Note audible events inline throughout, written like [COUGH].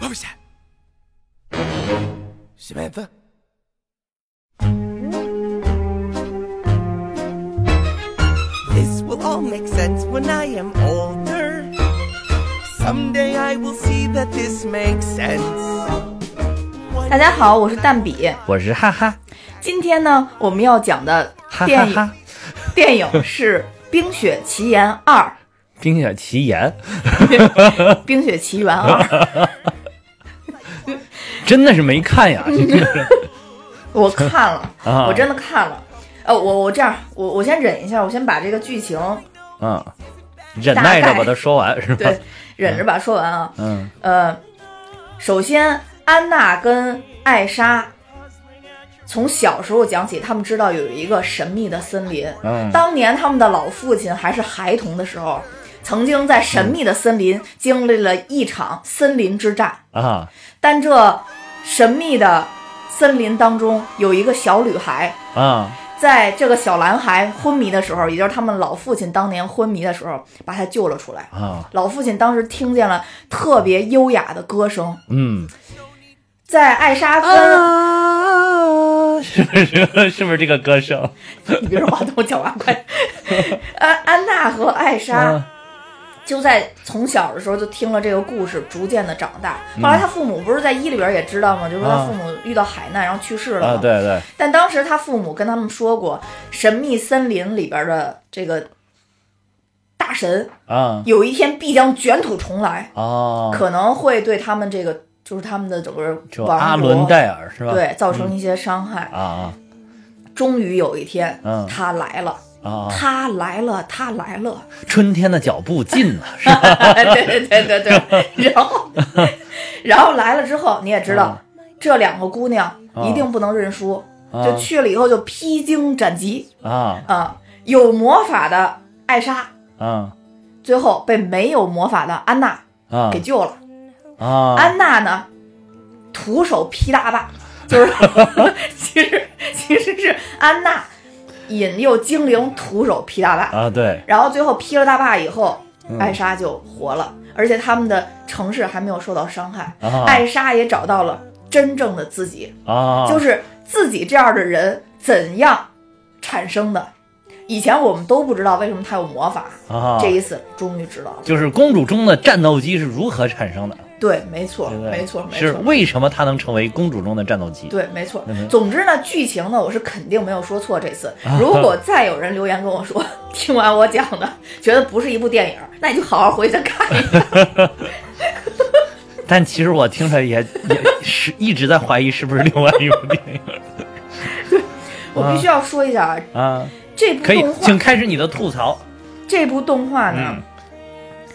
What was that? Samantha? This will all make sense when I am older. Someday I will see that this makes sense. 大家好，我是蛋比。我是哈哈 今天呢，我们要讲的电影电影是《冰雪奇缘二 [LAUGHS] 冰雪奇缘，[LAUGHS]》《冰雪奇缘二》。[LAUGHS] 真的是没看呀，我看了，啊我真的看了。呃，我我这样，我我先忍一下，我先把这个剧情嗯，忍耐着把它说完是吧对？忍着把它说完啊。嗯呃，首先安娜跟艾莎从小时候讲起，他们知道有一个神秘的森林。嗯当年他们的老父亲还是孩童的时候，曾经在神秘的森林经历了一场森林之战。啊但这神秘的森林当中有一个小女孩，啊在这个小男孩昏迷的时候，也就是他们老父亲当年昏迷的时候，把他救了出来。啊老父亲当时听见了特别优雅的歌声，嗯在艾莎跟、啊，是不是是不是这个歌声？你别说话我讲话快，安 [LAUGHS] 安娜和艾莎啊就在从小的时候就听了这个故事，逐渐的长大。后来他父母不是在一里边也知道吗？就说他啊父母遇到海难，然后去世了啊，对对。但当时他父母跟他们说过，神秘森林里边的这个大神啊。有一天必将卷土重来，啊，可能会对他们这个就是他们的整个阿伦戴尔是吧？对造成一些伤害。啊啊终于有一天，嗯他来了，啊！他来了，他来了。春天的脚步近了，是吧？对对对对对，[LAUGHS] 然后然后来了之后，你也知道，这两个姑娘一定不能认输，啊就去了以后就披荆斩棘啊啊、有魔法的艾莎，啊最后被没有魔法的安娜啊给救了。啊！安娜呢，徒手劈大坝，[LAUGHS] 就是其实其实是安娜引诱精灵徒手劈大坝，啊，对。然后最后劈了大坝以后，嗯。艾莎就活了，而且他们的城市还没有受到伤害，啊。艾莎也找到了真正的自己，啊，就是自己这样的人怎样产生的。以前我们都不知道为什么他有魔法，啊，这一次终于知道了。就是公主中的战斗机是如何产生的，对，没错？没错，没是错。为什么她能成为公主中的战斗机？对，没错。总之呢，剧情呢，我是肯定没有说错。这次，[LAUGHS] 如果再有人留言跟我说，[LAUGHS] 听完我讲的，觉得不是一部电影，那你就好好回去看一看。[LAUGHS] 但其实我听着也也是一直在怀疑是不是另外一部电影我必须要说一下啊，啊。这部可以动，画请，开始你的吐槽。这部动画呢，嗯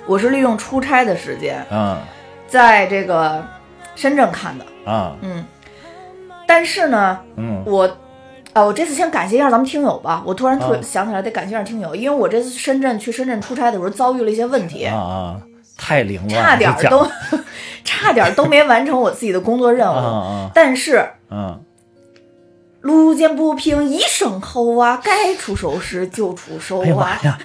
我是利用出差的时间，啊在这个深圳看的。啊嗯，但是呢，嗯我，啊，我这次先感谢一下咱们听友吧。我突然突啊想起来得感谢一下听友，因为我这次深圳去深圳出差的时候遭遇了一些问题，啊啊！太灵了，差点儿都 [LAUGHS] 差点儿都没完成我自己的工作任务。但是啊路见不平一声吼啊，该出手时就出手哎呀妈啊。呀！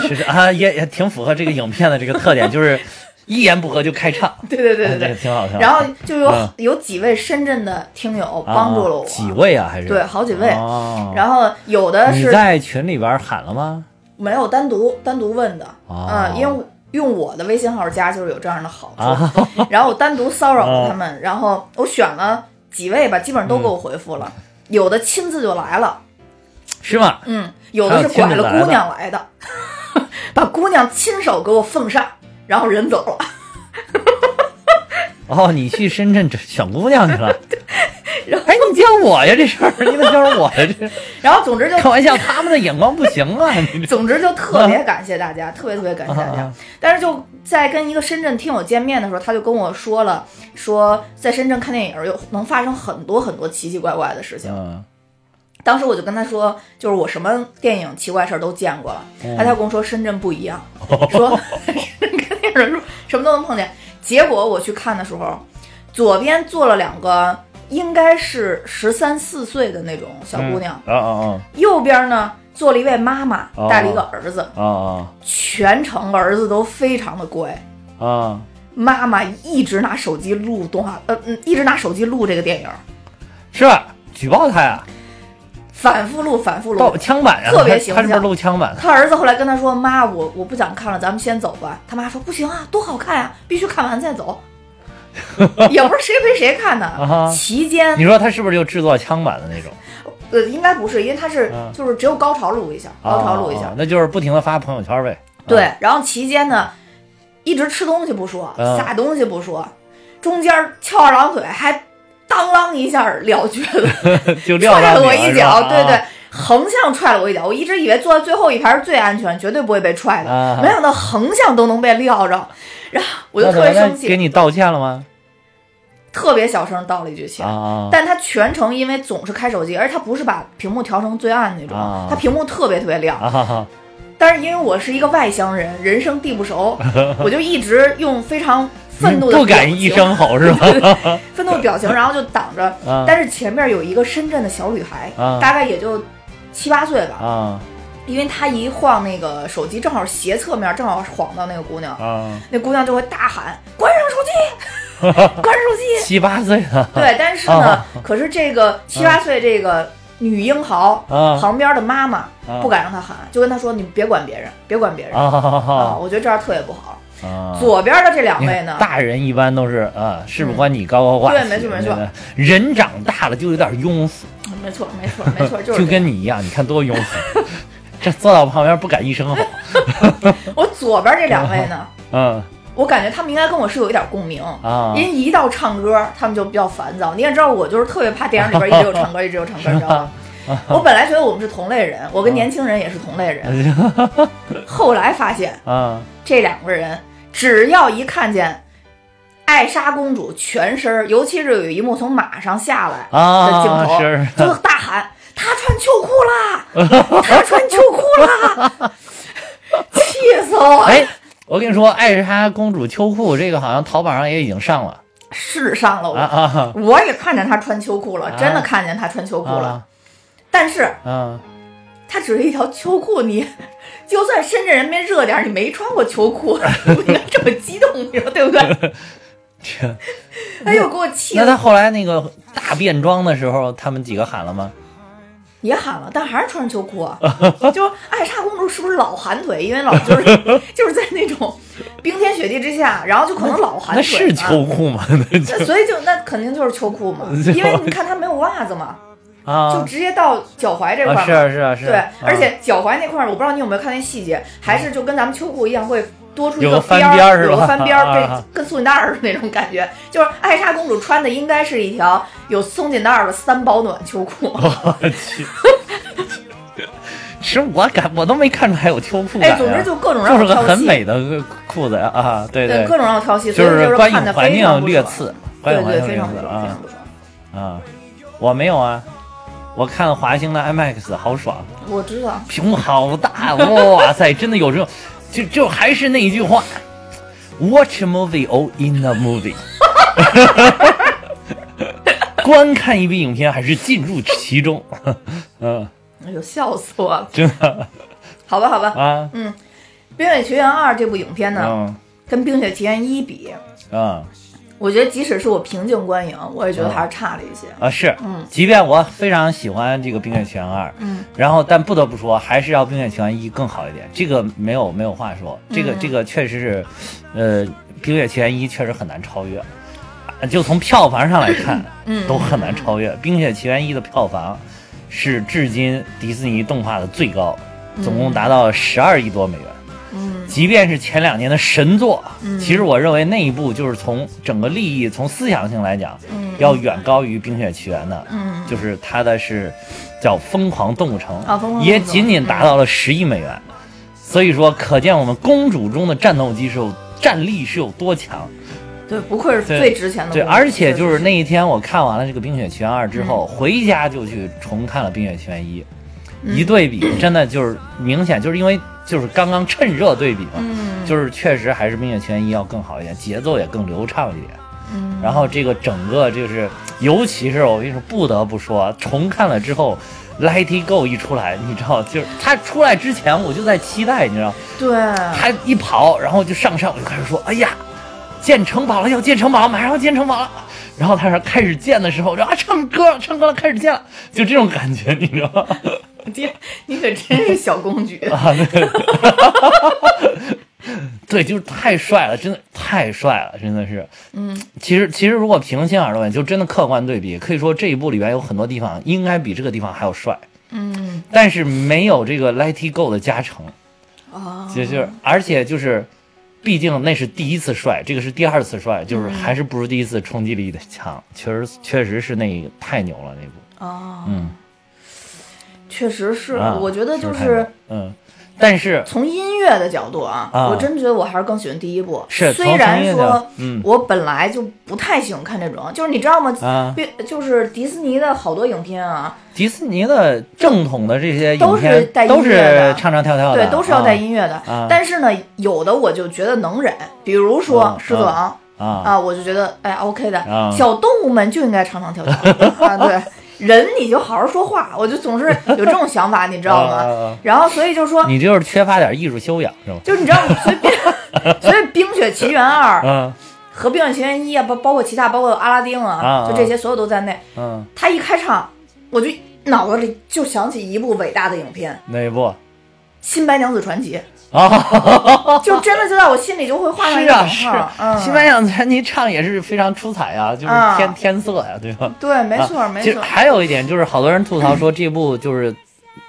是是啊，也也挺符合这个影片的这个特点，就是一言不合就开唱，[LAUGHS] 对对对对对。挺好听。然后就有、嗯。有几位深圳的听友帮助了我，啊几位啊？还是？对好几位。哦。然后有的是在群里边喊了吗？没有单独单独问的，哦。嗯，因为用我的微信号加就是有这样的好处，啊。[LAUGHS] 然后我单独骚扰了哦。他们，然后我选了几位吧，基本上都给我回复了，有的亲自就来了，是吗？嗯，有的是拐了姑娘来的，[LAUGHS] 把姑娘亲手给我奉上，然后人走了。哦，你去深圳这选姑娘去了？[LAUGHS] 然后哎，你教我呀这事儿，你怎么教我呀这？[LAUGHS] 然后总之就开玩笑，他们的眼光不行啊！[LAUGHS] 总之就特别感谢大家，特别特别感谢大家啊啊。但是就在跟一个深圳听友见面的时候，他就跟我说了，说在深圳看电影有能发生很多很多奇奇怪怪的事情。嗯当时我就跟他说，就是我什么电影奇怪事儿都见过了。他他跟我说深圳不一样，说深圳看电影什么都能碰见。结果我去看的时候，左边坐了两个应该是十三四岁的那种小姑娘，啊啊啊右边呢坐了一位妈妈，哦带了一个儿子，啊啊全程儿子都非常的乖。啊啊！妈妈一直拿手机录动画，呃嗯，一直拿手机录这个电影，是吧？举报他呀，反复录，反复录盗。枪版呀，特别他他是不是形象录枪版？他儿子后来跟他说：“妈，我我不想看了，咱们先走吧。”他妈说：“不行啊，多好看呀、必须看完再走。[LAUGHS] ”也不是谁陪谁看啊的，哈期间你说他是不是就制作枪版的那种？呃应该不是，因为他是啊就是只有高潮录一下，高潮录一下啊，那就是不停的发朋友圈呗。对，然后期间呢，一直吃东西不说，嗯撒东西不说，中间翘二郎腿还当啷一下撂蹶子，[LAUGHS] 就撂踹了我一脚，对对啊，横向踹了我一脚。我一直以为坐在最后一排是最安全，绝对不会被踹的，啊没想到横向都能被撂着，然后我就特别生气，给你道歉了吗？特别小声道了一句歉。啊但他全程因为总是开手机，而他不是把屏幕调成最暗那种，啊他屏幕特别特别亮。但是因为我是一个外乡人，人生地不熟，[LAUGHS] 我就一直用非常愤怒的不敢一声吼是吧？愤怒的表情，[LAUGHS] 然后就挡着。啊。但是前面有一个深圳的小女孩，啊。大概也就七八岁吧，啊。因为她一晃那个手机，正好斜侧面正好晃到那个姑娘，啊，那姑娘就会大喊：“关上手机，[LAUGHS] 关上手机！七八岁了！”对，但是呢，可是这个七八岁这个女英豪啊。旁边的妈妈啊。不敢让她喊，就跟她说：“你别管别人，别管别人。”啊，我觉得这样特别不好。啊！左边的这两位呢，大人一般都是啊，事不关己高高挂起。对没错没错人长大了就有点庸俗，没错没错没错，[LAUGHS] 就是就跟你一样，你看多庸俗。[LAUGHS] 这坐到旁边不敢一声吼，[LAUGHS] 我左边这两位呢，嗯我感觉他们应该跟我是有一点共鸣。啊因为一到唱歌，他们就比较烦躁。你也知道，我就是特别怕电影里边一直有唱歌，一直有唱歌，你知道吗？我本来觉得我们是同类人，我跟年轻人也是同类人，后来发现啊这两个人只要一看见艾莎公主全身儿，尤其是有一幕从马上下来的镜头，就大喊：“她穿秋裤啦！[LAUGHS] 她穿秋裤啦！”气死我了！哎，我跟你说，艾莎公主秋裤这个好像淘宝上也已经上了是上了我，啊啊我也看见她穿秋裤了，啊真的看见她穿秋裤了。啊但是嗯，她只是一条秋裤，你就算深圳人民热点儿，你没穿过秋裤，[LAUGHS] 你不应该这么激动，你说对不对？天哎呦，给我气那他，后来那个大变装的时候，他们几个喊了吗？也喊了，但还是穿着秋裤啊。[LAUGHS] 就艾莎公主是不是老寒腿？因为老就是 [LAUGHS] 就是在那种冰天雪地之下，然后就可能老寒腿那腿。是秋裤吗？那所以就那肯定就是秋裤嘛，因为你看她没有袜子嘛，就啊直接到脚踝这块嘛。是啊是啊是啊，对，啊而且脚踝那块儿，我不知道你有没有看那细节，还是就跟咱们秋裤一样，会多出一个边边儿有个翻边儿，[LAUGHS] 跟跟松紧带儿的那种感觉。就是艾莎公主穿的应该是一条有松紧带儿的三保暖秋裤。[LAUGHS] 我去。其实我感我都没看出来有秋裤感、哎，啊，总之就各种让就是个很美的裤子呀啊，对对，各种让我挑戏，所以就是观是看的影环非常不爽。境略次，观对对，非常不爽，非常不爽。啊，我没有啊，我看华星的 IMAX 好爽，我知道，屏幕好大，哇塞，真的有这种，就就还是那一句话，Watch a movie or in a movie。[LAUGHS] 观看一部影片还是进入其中，[LAUGHS] 嗯，哎呦，笑死我了。真的。好吧，好吧，啊，《嗯冰雪奇缘二》这部影片呢，嗯。跟《冰雪奇缘一》比，啊我觉得即使是我平静观影，我也觉得还是差了一些。啊是，嗯。即便我非常喜欢这个《冰雪奇缘二》，嗯，然后但不得不说，还是要《冰雪奇缘一》更好一点，这个没有没有话说，这个嗯这个确实是，呃，《冰雪奇缘一》确实很难超越，啊就从票房上来看，嗯。都很难超越。《冰雪奇缘一》的票房是至今迪士尼动画的最高，总共达到十二亿多美元。嗯。即便是前两年的神作，嗯。其实我认为那一部就是从整个利益、从思想性来讲，嗯。要远高于《冰雪奇缘》的。嗯，就是它的是叫《疯狂动物城》也仅仅达到了十亿美元，所以说可见我们公主中的战斗机是有战力是有多强。对，不愧是最值钱的对，而且就是那一天我看完了这个《冰雪奇缘二》之嗯后，回家就去重看了《冰雪奇缘一》，嗯。一对比，真的就是明显就是因为就是刚刚趁热对比嘛，嗯，就是确实还是《冰雪奇缘一》要更好一点，节奏也更流畅一点。嗯然后这个整个就是，尤其是我跟你说，不得不说，重看了之后。Let It Go 一出来，你知道，就是他出来之前我就在期待，你知道，对，他一跑，然后就上上，我就开始说，哎呀，建城堡了，要建城堡了，马上要建城堡了。然后他说开始建的时候，我就啊，唱歌了，唱歌了，开始建了，就这种感觉，你知道吗？你你可真是小公举。啊，对，[LAUGHS] 对，就是太帅了，真的太帅了，真的是。嗯，其实其实如果平心而论，就真的客观对比，可以说这一部里边有很多地方应该比这个地方还要帅，嗯但是没有这个 Let It Go 的加成。哦，就是，而且就是，毕竟那是第一次帅，这个是第二次帅，就是还是不如第一次冲击力的强。确实，确实是那个太牛了那部，哦，嗯，确实是，啊我觉得就是。嗯，但是从音乐的角度啊，啊我真觉得我还是更喜欢第一部。是虽然说，嗯我本来就不太喜欢看这种，就是你知道吗？啊，别就是迪士尼的好多影片啊，迪士尼的正统的这些都是带音都乐的是唱唱跳跳的，对，都是要带啊音乐的。啊但是呢，有的我就觉得能忍，比如说嗯《狮子王》啊啊，我就觉得哎 OK 的，啊小动物们就应该唱唱跳跳 [LAUGHS] 啊，对，人你就好好说话，我就总是 [LAUGHS] 有这种想法，你知道吗？然后所以就说，你就是缺乏点艺术修养是吧？就是你知道，所以冰，[LAUGHS] 所以《冰雪奇缘二》嗯和《冰雪奇缘一》啊，包包括其他，包括阿拉丁啊，啊就这些所有都在内。嗯，他一开场，我就脑子里就想起一部伟大的影片。哪一部《新白娘子传奇啊？》，就真的就在我心里就会画上一是啊，个等是号。嗯，西班牙传奇唱也是非常出彩啊，就是啊天天色呀，对吧？对，没错，啊没错。其实还有一点就是，好多人吐槽说这部就是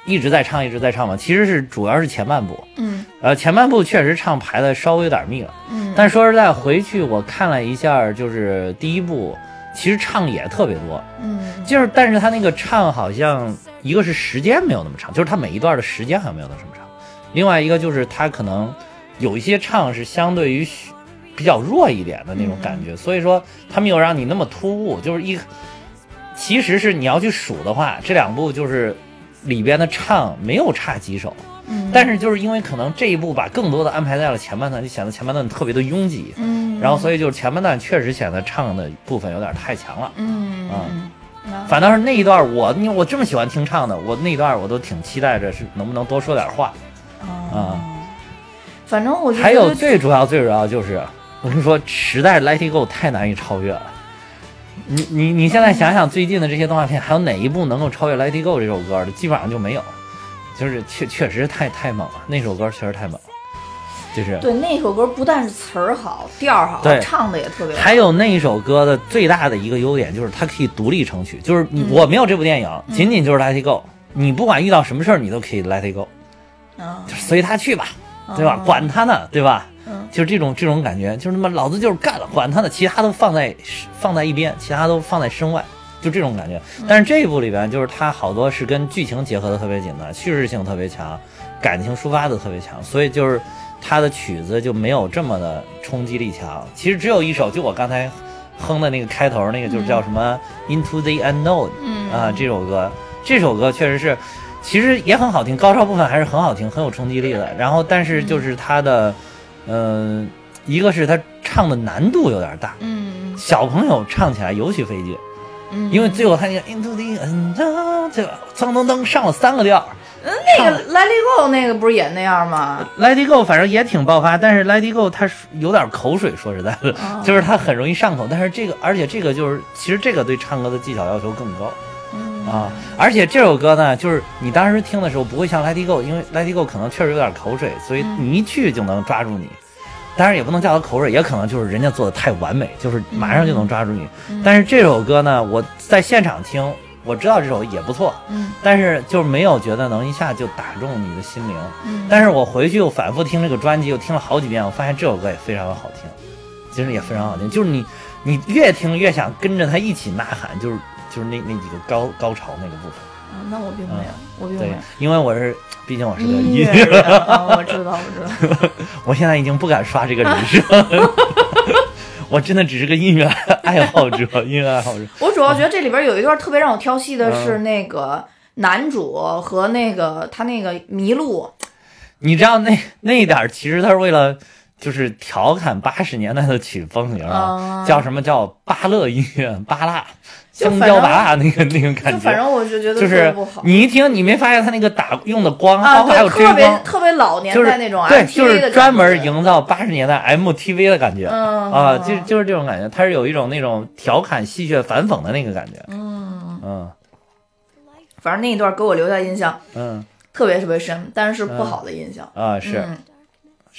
一直在唱，一直在唱嘛。其实是主要是前半部，嗯呃，前半部确实唱排的稍微有点密了。嗯，但说实在，回去我看了一下，就是第一部，其实唱也特别多，嗯就是但是他那个唱好像一个是时间没有那么长，就是他每一段的时间好像没有那么长。另外一个就是他可能有一些唱是相对于比较弱一点的那种感觉，所以说他没有让你那么突兀，就是一其实是你要去数的话，这两部就是里边的唱没有差几首，嗯，但是就是因为可能这一部把更多的安排在了前半段，就显得前半段特别的拥挤，嗯，然后所以就是前半段确实显得唱的部分有点太强了。嗯啊。嗯嗯，反倒是那一段我，因为我这么喜欢听唱的，我那一段我都挺期待着是能不能多说点话。啊，反正我觉得还有最主要最主要就是，我跟你说，实在是 Let It Go 太难以超越了。你你你现在想想最近的这些动画片，还有哪一部能够超越 Let It Go 这首歌的？基本上就没有，就是确确实太太猛了，那首歌确实太猛了，就是。对那首歌不但是词儿好，调儿好对，唱的也特别好。还有那一首歌的最大的一个优点就是它可以独立成曲，就是我没有这部电影，仅仅就是 Let It Go，你不管遇到什么事儿，你都可以 Let It Go，嗯就随他去吧，对吧？嗯管他呢，对吧？嗯就是这种这种感觉，就是他妈老子就是干了，管他呢，其他都放在放在一边，其他都放在身外，就这种感觉。嗯但是这一部里边，就是它好多是跟剧情结合的特别紧的，叙事性特别强，感情抒发的特别强，所以就是它的曲子就没有这么的冲击力强。其实只有一首，就我刚才哼的那个开头那个，就是叫什么 Into the Unknown，嗯啊，这首歌，这首歌确实是，其实也很好听，高潮部分还是很好听，很有冲击力的。然后，但是就是它的，嗯、一个是它唱的难度有点大，嗯小朋友唱起来尤其费劲，嗯，因为最后他那个 Into the 个噔噔噔上了三个调。嗯那个 Let It Go 那个不是也那样吗？Let It Go 反正也挺爆发，但是 Let It Go 它有点口水，说实在的，哦就是它很容易上口。但是这个，而且这个就是，其实这个对唱歌的技巧要求更高。嗯啊，而且这首歌呢，就是你当时听的时候不会像《Let It Go》，因为《Let It Go》可能确实有点口水，所以你一去就能抓住你。当然也不能叫它口水，也可能就是人家做的太完美，就是马上就能抓住你。但是这首歌呢，我在现场听，我知道这首也不错，嗯但是就是没有觉得能一下就打中你的心灵。嗯但是我回去又反复听这个专辑，又听了好几遍，我发现这首歌也非常的好听，其实也非常好听，就是你你越听越想跟着他一起呐喊，就是就是那那几个高高潮那个部分。啊那我并没有，我并没对有。，因为我是，毕竟我是个音音乐人啊，我知道，我知道。[LAUGHS] 我现在已经不敢刷这个人设，[LAUGHS] 我真的只是个音乐爱好者，音乐爱好者。[LAUGHS] 我主要觉得这里边有一段特别让我挑戏的嗯是那个男主和那个他那个麋鹿，你知道那那一点其实他是为了就是调侃八十年代的曲风，你知道吗？啊叫什么叫芭乐音乐，芭辣，香蕉娃娃那个那种感就反觉。正我就觉得就是。你一听，你没发现他那个打用的光，啊，包括还有对，特别特别老年就是代那种对就是专门营造八十年代 MTV 的感觉。嗯啊，就就是这种感觉，它是有一种那种调侃、戏谑、反讽的那个感觉。嗯，嗯反正那一段给我留下印象嗯特别特别深，但是不好的印象。啊，是嗯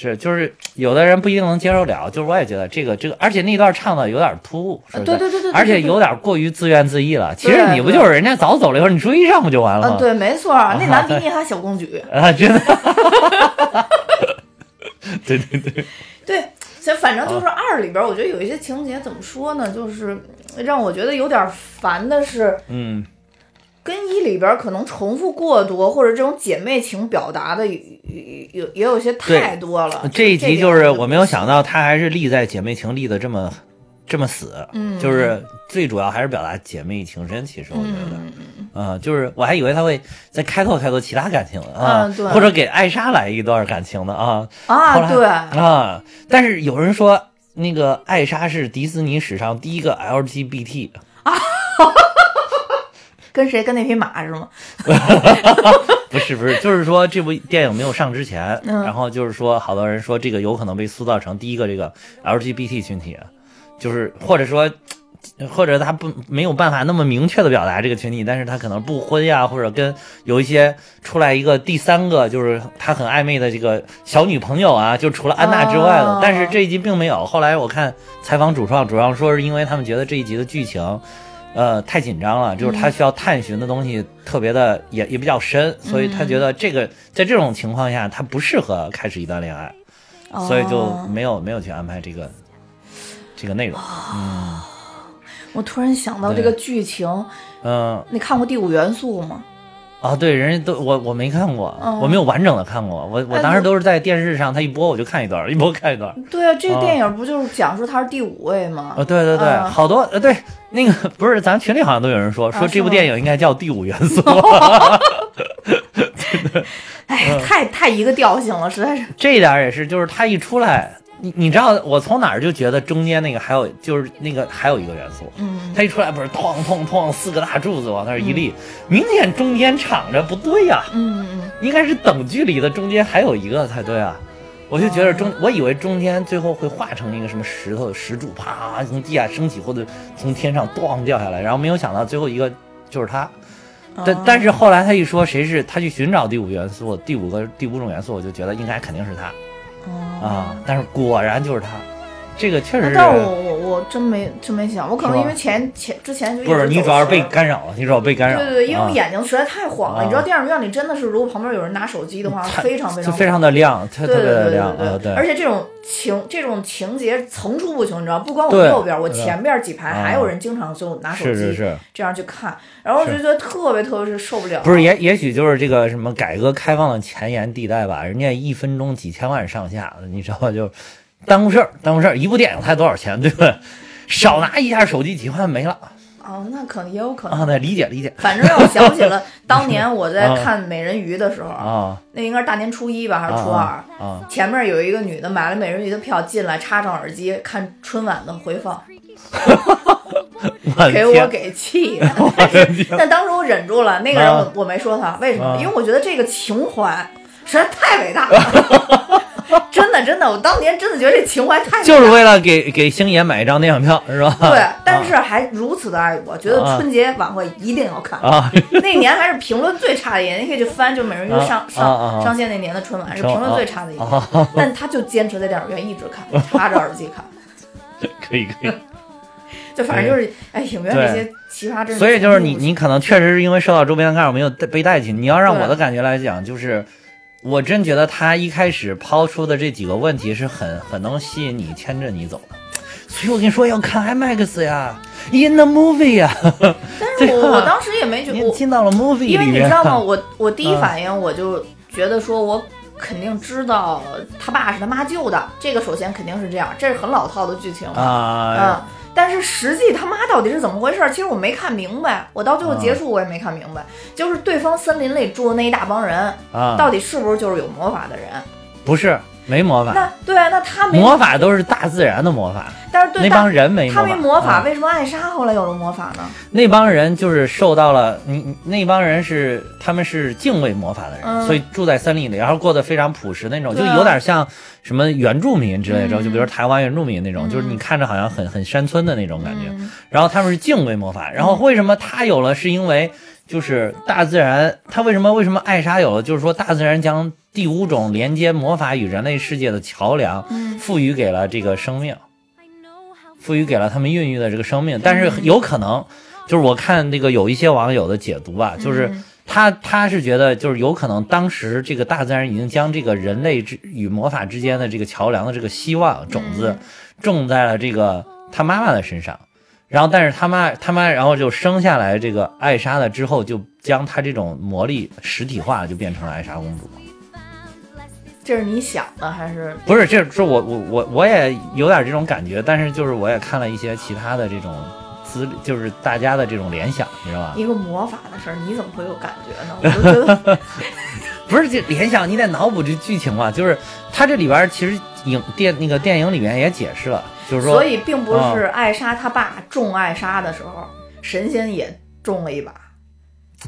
是，就是有的人不一定能接受了，就是我也觉得这个这个，而且那段唱的有点突兀，对对对对对对而且有点过于自怨自艾了。其实你不就是人家早走了以后，你追上不就完了？对，没错，[LAUGHS] 那男比你还小公举。[LAUGHS] 啊，真的。对 [LAUGHS] 对对，对，反正就是二里边，我觉得有一些情节怎么说呢，就是让我觉得有点烦的是，嗯跟一里边可能重复过多，或者这种姐妹情表达的有有也有些太多了。这一集就是我没有想到他还是立在姐妹情立的这么这么死，嗯就是最主要还是表达姐妹情深。其实我觉得，嗯嗯嗯，就是我还以为他会再开拓开拓其他感情啊，或者给艾莎来一段感情的啊。啊，对，啊，但是有人说那个艾莎是迪士尼史上第一个 LGBT，[LAUGHS] 跟谁跟那匹马是吗？[LAUGHS] 不是不是，就是说这部电影没有上之前，嗯然后就是说好多人说这个有可能被塑造成第一个这个 LGBT 群体，就是或者说。或者他不没有办法那么明确的表达这个群体，但是他可能不婚呀，或者跟有一些出来一个第三个，就是他很暧昧的这个小女朋友啊，就除了安娜之外的。哦但是这一集并没有。后来我看采访主创，主要说是因为他们觉得这一集的剧情，呃，太紧张了，就是他需要探寻的东西特别的也也比较深，所以他觉得这个在这种情况下，他不适合开始一段恋爱，所以就哦。没有没有去安排这个这个内容。我突然想到这个剧情，嗯。你看过《第五元素》吗？啊，对，人家都我我没看过，嗯我没有完整的看过，我我当时都是在电视上，他一播我就看一段，一播看一段。[LAUGHS] 对啊，这个啊电影不就是讲述他是第五位吗？啊，对对对，嗯好多呃，对那个不是，咱群里好像都有人说说这部电影应该叫《第五元素 [LAUGHS] [LAUGHS]》哎，太太一个调性了，实在是。这一点也是，就是他一出来，你你知道我从哪儿就觉得中间那个还有就是那个还有一个元素，嗯，他一出来不是哐哐哐四个大柱子往那儿一立，明显中间敞着不对呀、嗯嗯应该是等距离的，中间还有一个才对啊。我就觉得中，我以为中间最后会化成一个什么石头石柱，啪从地下升起，或者从天上咣掉下来，然后没有想到最后一个就是他。嗯，但但是后来他一说谁是他去寻找第五元素，第五个第五种元素，我就觉得应该肯定是他哦啊。但是果然就是他，这个确实是。但是我我我真没真没想，我可能因为前前之前就一不是你主要是被干扰了，你主要被干扰了。对对对，因为我啊眼睛实在太晃了。啊你知道电影院里真的是，如果旁边有人拿手机的话，非常非常就非常的亮，特特别对对对的亮，呃，对对。而且这种情这种情节层出不穷，你知道，不光我右边，我前边几排啊还有人经常就拿手机这样去看，然后我就觉得特别特别是受不了。不是也也许就是这个什么改革开放的前沿地带吧，人家一分钟几千万上下，你知道吧？就耽误事儿，耽误事儿，一部电影才多少钱，对吧？少拿一下手机几万没了哦，那可能也有可能啊！能。那理解理解反正让我想起了 [LAUGHS] 当年我在啊看《美人鱼》的时候，啊那应该是大年初一吧，还是初二？啊啊！前面有一个女的买了美人鱼的票进来，插上耳机看春晚的回放，[LAUGHS] 给我给气 [LAUGHS] 的。但当时我忍住了，那个人我啊我没说他，为什么？啊因为我觉得这个情怀实在太伟大了。[LAUGHS] 真的真的，我当年真的觉得这情怀太就是为了给给星爷买一张电影票，是吧？对，但是还如此的爱我，觉得春节晚会一定要看。啊，[LAUGHS] 那年还是评论最差的一年，你可以去翻，就美人鱼上上啊上线那年的春晚是是评论最差的一年啊，[LAUGHS] 但他就坚持在电影院一直看，插着耳机看，可以可以。就反正就是哎，影院这些奇葩真是。所以就是你，你可能确实是因为受到周边的干扰，没有被带起。你要让我的感觉来讲，就是我真觉得他一开始抛出的这几个问题是很很能吸引你、牵着你走的。所以我跟你说要看 IMAX 呀，In the movie 呀，但是 [LAUGHS] 我我当时也没觉得我，你进到了 movie 因为你知道吗？我我 [LAUGHS] 第一嗯反应我就觉得说我。肯定知道他爸是他妈救的，这个首先肯定是这样，这是很老套的剧情啊嗯，但是实际他妈到底是怎么回事？其实我没看明白，我到最后啊结束我也没看明白，就是对方森林里住的那一大帮人，啊，到底是不是就是有魔法的人？不是没魔法，那对啊，那他没魔法都是大自然的魔法，但是对那帮人没他没魔法，啊为什么艾莎后来有了魔法呢？那帮人就是受到了你你那帮人是他们是敬畏魔法的人，嗯所以住在森林里，然后过得非常朴实那种，就有点像什么原住民之类的，嗯就比如台湾原住民那种，嗯就是你看着好像很很山村的那种感觉。嗯然后他们是敬畏魔法，然后为什么他有了？是因为就是大自然，他为什么为什么艾莎有了？就是说大自然将第五种连接魔法与人类世界的桥梁嗯赋予给了这个生命，赋予给了他们孕育的这个生命。但是有可能，就是我看那个有一些网友的解读吧，就是嗯他他是觉得就是有可能当时这个大自然已经将这个人类之与魔法之间的这个桥梁的这个希望种子嗯种在了这个他妈妈的身上。然后，但是他妈他妈，然后就生下来这个艾莎了之后，就将她这种魔力实体化，就变成了艾莎公主。这是你想的还是？不是，这是我我我我也有点这种感觉，但是就是我也看了一些其他的这种资，就是大家的这种联想，你知道吧？一个魔法的事儿，你怎么会有感觉呢？我就觉得，[LAUGHS] 不是这联想，你得脑补这剧情嘛。就是它这里边其实影电那个电影里面也解释了，就是说，所以并不啊是艾莎她爸种艾莎的时候，神仙也种了一把，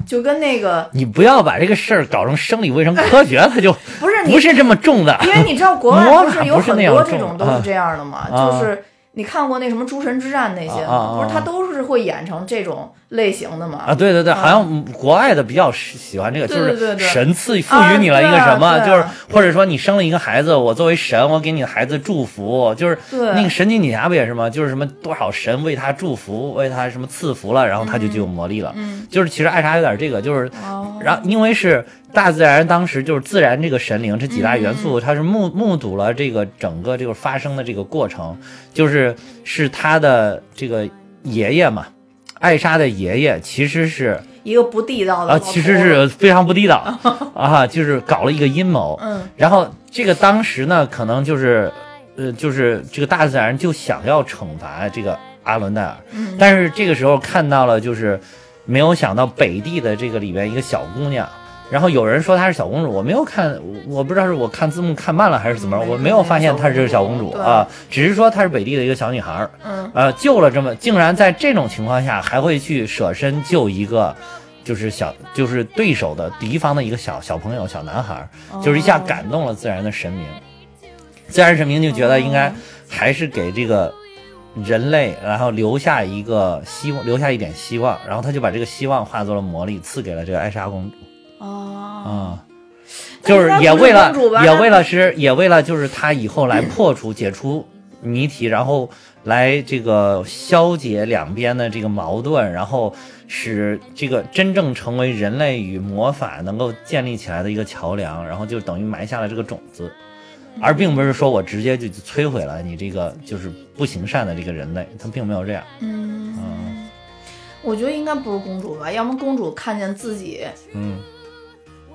就跟那个 [LAUGHS] 你不要把这个事儿搞成生理卫生科学，它就不 [LAUGHS] 是你不是这么重的。因为你知道国外不是 [LAUGHS] 有很多这种都是这样的嘛，啊就是你看过那什么诸神之战那些？不是，他都是会演成这种类型的嘛？啊，对对对，啊好像国外的比较喜喜欢这个，就是神赐赋予你了一个什么，就是或者说你生了一个孩子，我作为神，我给你的孩子祝福，就是那个神奇女侠不也是吗？就是什么多少神为他祝福，为他什么赐福了，然后他就具有魔力了。嗯就是其实艾莎有点这个，就是哦，然后因为是大自然，当时就是自然这个神灵这几大元嗯。素，它是目目睹了这个整个这个发生的这个过程，就是是他的这个爷爷嘛，艾莎的爷爷其实是一个不地道的啊，其实是非常不地道 [LAUGHS] 啊，就是搞了一个阴谋，嗯。然后这个当时呢，可能就是呃，就是这个大自然就想要惩罚这个阿伦戴尔，嗯。但是这个时候看到了，就是没有想到北地的这个里边一个小姑娘，然后有人说她是小公主，我没有看，我我不知道是我看字幕看慢了还是怎么我没有发现她是小公主啊，只是说她是北地的一个小女孩儿，嗯呃，救了这么，竟然在这种情况下还会去舍身救一个。就是小，就是对手的敌方的一个小小朋友、小男孩儿，就是一下哦感动了自然的神明。自然神明就觉得应该哦还是给这个人类，然后留下一个希望，留下一点希望，然后他就把这个希望化作了魔力，赐给了这个艾莎公主哦，啊、就是也为了也为了是也为了就是他以后来破除解除谜题，然后来这个消解两边的这个矛盾，然后使这个真正成为人类与魔法能够建立起来的一个桥梁，然后就等于埋下了这个种子。而并不是说我直接就摧毁了你这个就是不行善的这个人类，他并没有这样。嗯嗯我觉得应该不是公主吧，要么公主看见自己嗯，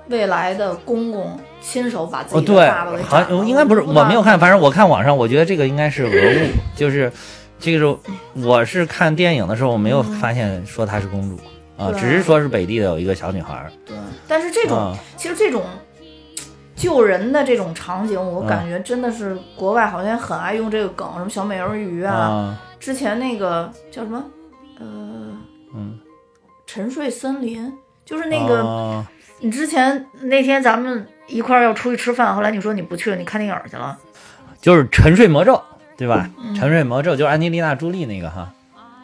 未来的公公亲手把自哦，己的对爸爸给，好斩了，像应该不是，我没有看，反正我看网上，我觉得这个应该是讹误，就是这个时候我是看电影的时候，我没有发现说她是公主啊，只是说是北地的有一个小女孩儿对，但是这种、啊。其实这种救人的这种场景，我嗯。感觉真的是国外好像很爱用这个梗，什么小美人鱼啊，啊，之前那个叫什么，呃，嗯，沉睡森林，就是那个、啊你之前那天咱们一块儿要出去吃饭，后来你说你不去了，你看电影去了，就是沉睡魔咒，对吧？嗯沉睡魔咒就是安吉丽娜·朱莉那个哈，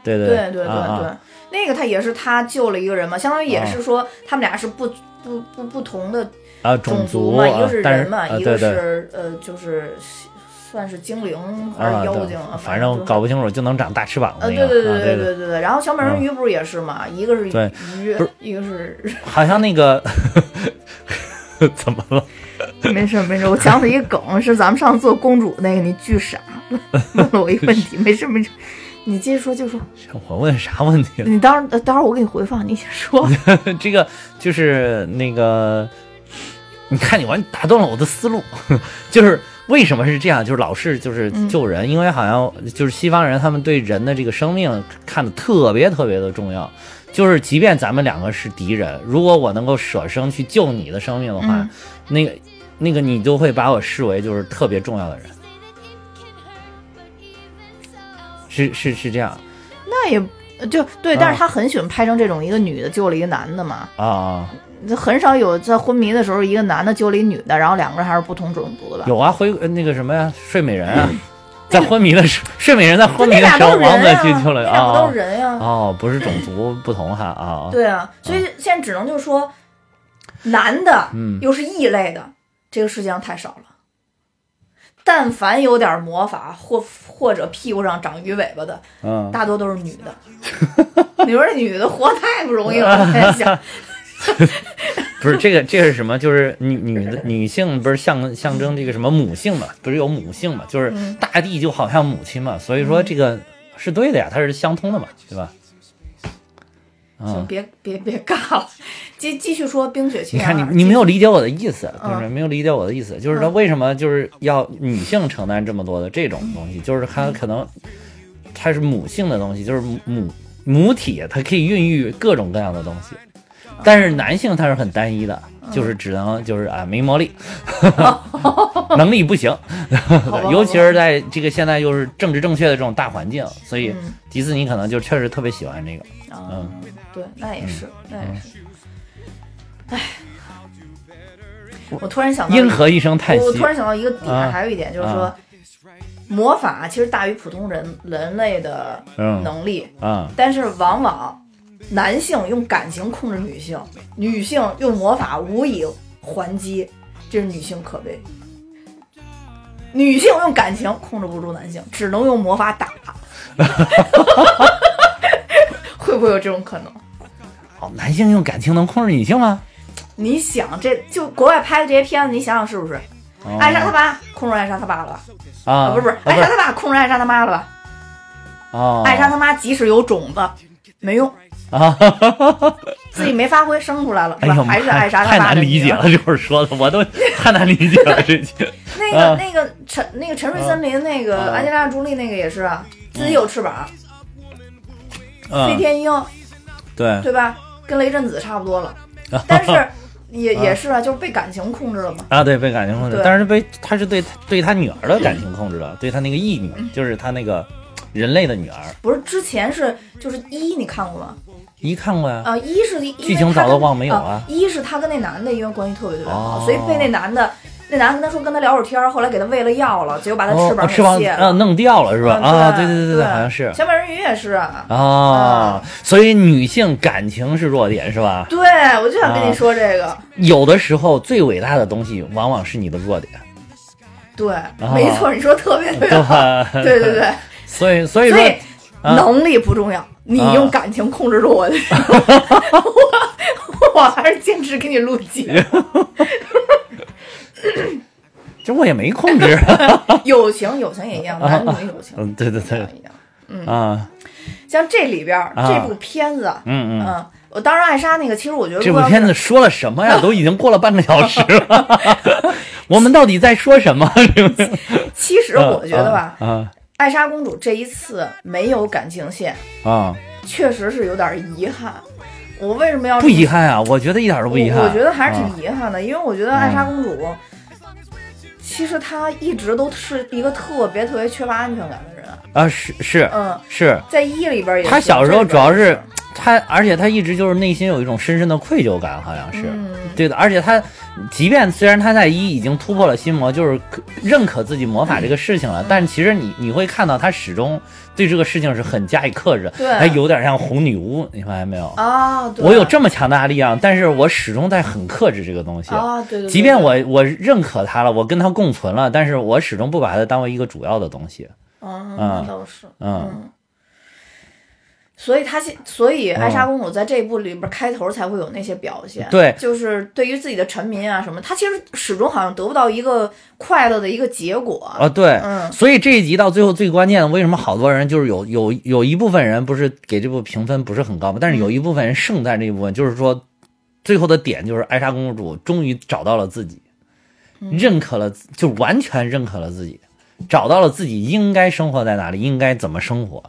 对对对对对对，那个他也是他救了一个人嘛，相当于也啊。是说他们俩是不不不不同的啊，种族嘛，一个是人嘛，啊一个是呃就是算是精灵还是妖精啊，反正搞不清楚，就能长大翅膀的呃，那个，对对对啊对对对对对，然后小美人鱼不是也是嘛？一个是对鱼一个是 [LAUGHS] 好像那个 [LAUGHS] 怎么了？[LAUGHS] 没事没事，我想起一个梗，是咱们上次做公主那个，你巨傻，问了我一个问题，没事没事，你接着说就说，我问啥问题了？你当呃待会儿我给你回放，你先说。这个就是那个，你看你完打断了我的思路，就是为什么是这样？就是老是就是嗯救人，因为好像就是西方人他们对人的这个生命看得特别特别的重要。就是即便咱们两个是敌人，如果我能够舍生去救你的生命的话，嗯那个那个你就会把我视为就是特别重要的人，是是是这样那也就对，啊但是他很喜欢拍成这种一个女的救了一个男的嘛，啊啊。很少有在昏迷的时候一个男的救了一女的，然后两个人还是不同种族的吧？有啊，回呃那个什么呀，睡美人啊，[LAUGHS] 在昏迷的时，睡美人在昏迷的时候，王子都是人呀，去救了那俩不都啊是人呀？哦，不是种族不同哈啊，对啊，所以现在只能就是说，男的嗯又是异类的，这个世界上太少了。但凡有点魔法或或者屁股上长鱼尾巴的，嗯，大多都是女的。[LAUGHS] 你说这女的活太不容易了，我在想，[LAUGHS] 不是这个，这是什么？就是女女的女性不是象象征这个什么母性嘛？不是有母性嘛？就是嗯大地就好像母亲嘛，所以说这个是对的呀，它是相通的嘛，对吧？行，嗯，别别别尬了，继继续说《冰雪奇你缘你》。看你你没有理解我的意思，嗯就是没有理解我的意思，就是他为什么就是要女性承担这么多的这种东西，就是它可能它是母性的东西，就是母母体，它可以孕育各种各样的东西，但是男性他是很单一的，就是只能就是啊没魔力，[LAUGHS] 能力不行，[LAUGHS] 吧尤其是在这个现在又是政治正确的这种大环境，所以嗯迪士尼可能就确实特别喜欢这个。啊嗯，对，那也是，那也是。唉，我突然想到一个，因何一声叹息我我突？然想到一个点，啊还有一点就是说啊，魔法其实大于普通人人类的嗯能力，啊，但是往往男性用感情控制女性，女性用魔法无以还击，这是女性可悲。女性用感情控制不住男性，只能用魔法打。[LAUGHS] 会不会有这种可能？哦，男性用感情能控制女性吗？你想，这就国外拍的这些片子，你想想是不是？哦艾莎他爸控制艾莎他爸了吧？啊，不是不是，艾莎他爸控制艾莎他妈了吧？哦，艾莎他妈即使有种子，没用，啊，[LAUGHS] 自己没发挥，生出来了，是吧？哎呦，还是爱莎他 [LAUGHS] 太难理解了，[LAUGHS] 这会儿说的我都太难理解了，这些。那个、啊那个沉那个沉睡森林那个啊安吉拉朱莉那个也是啊，自己有翅膀，飞嗯，天鹰，对，对吧？跟雷震子差不多了，但是也也是啊，就是被感情控制了嘛。啊，对，被感情控制，但是被他是对对他女儿的感情控制了，对他那个义女，就是他那个人类的女儿。不是之前是就是一，你看过吗？一看过呀，啊，一是剧情早都忘没有啊啊。一是他跟那男的因为关系特别特别好，哦所以被那男的那男的跟他说跟他聊会儿天儿，后来给他喂了药了，结果把他哦翅膀弄掉了是吧？嗯啊，对对对对对，好像是。小美人鱼也是啊。啊，所以女性感情是弱点是吧？对，我就想跟你说这个。有的时候最伟大的东西往往是你的弱点，对，没错，你说特别对？对对对，[LAUGHS] 所以所以说所以啊能力不重要，你啊用感情控制住我的时候，我 [LAUGHS] 我还是坚持给你录节目。[LAUGHS] 这我也没控制。[LAUGHS] 友情，友情也一样，男女友情嗯，对对对一样，一样。啊，像这里边这部片子，嗯嗯。嗯，我当时艾莎那个，其实我觉得这部片子说了什么呀？都已经过了半个小时了，我们到底在说什么？其实我觉得吧，啊艾莎公主这一次没有感情线，啊，确实是有点遗憾。我为什么要不遗憾啊，我觉得一点都不遗憾。我我觉得还是啊挺遗憾的，因为我觉得艾莎公主，其实她一直都是一个特别特别缺乏安全感的人。啊，是是嗯，是，在一里边也是，他小时候主要是也是他，而且她一直就是内心有一种深深的愧疚感，好像是。嗯对的，而且他，即便虽然他在一已经突破了心魔，就是认可自己魔法这个事情嗯。了，但其实你你会看到他始终对这个事情是很加以克制，还有点像红女巫，你发现没有？啊，对。我有这么强大的力量，但是我始终在很克制这个东西。啊，对对对，即便我我认可他了，我跟他共存了，但是我始终不把它当为一个主要的东西。嗯，嗯。那倒是，嗯所以她现，所以艾莎嗯公主在这一部里边开头才会有那些表现，对就是对于自己的臣民啊什么，她其实始终好像得不到一个快乐的一个结果，啊，对，嗯所以这一集到最后最关键的，为什么好多人就是有有有一部分人不是给这部评分不是很高嘛？但是有一部分人胜在这一部分，就是说最后的点就是艾莎公主终于找到了自己，认可了，就完全认可了自己，找到了自己应该生活在哪里，应该怎么生活。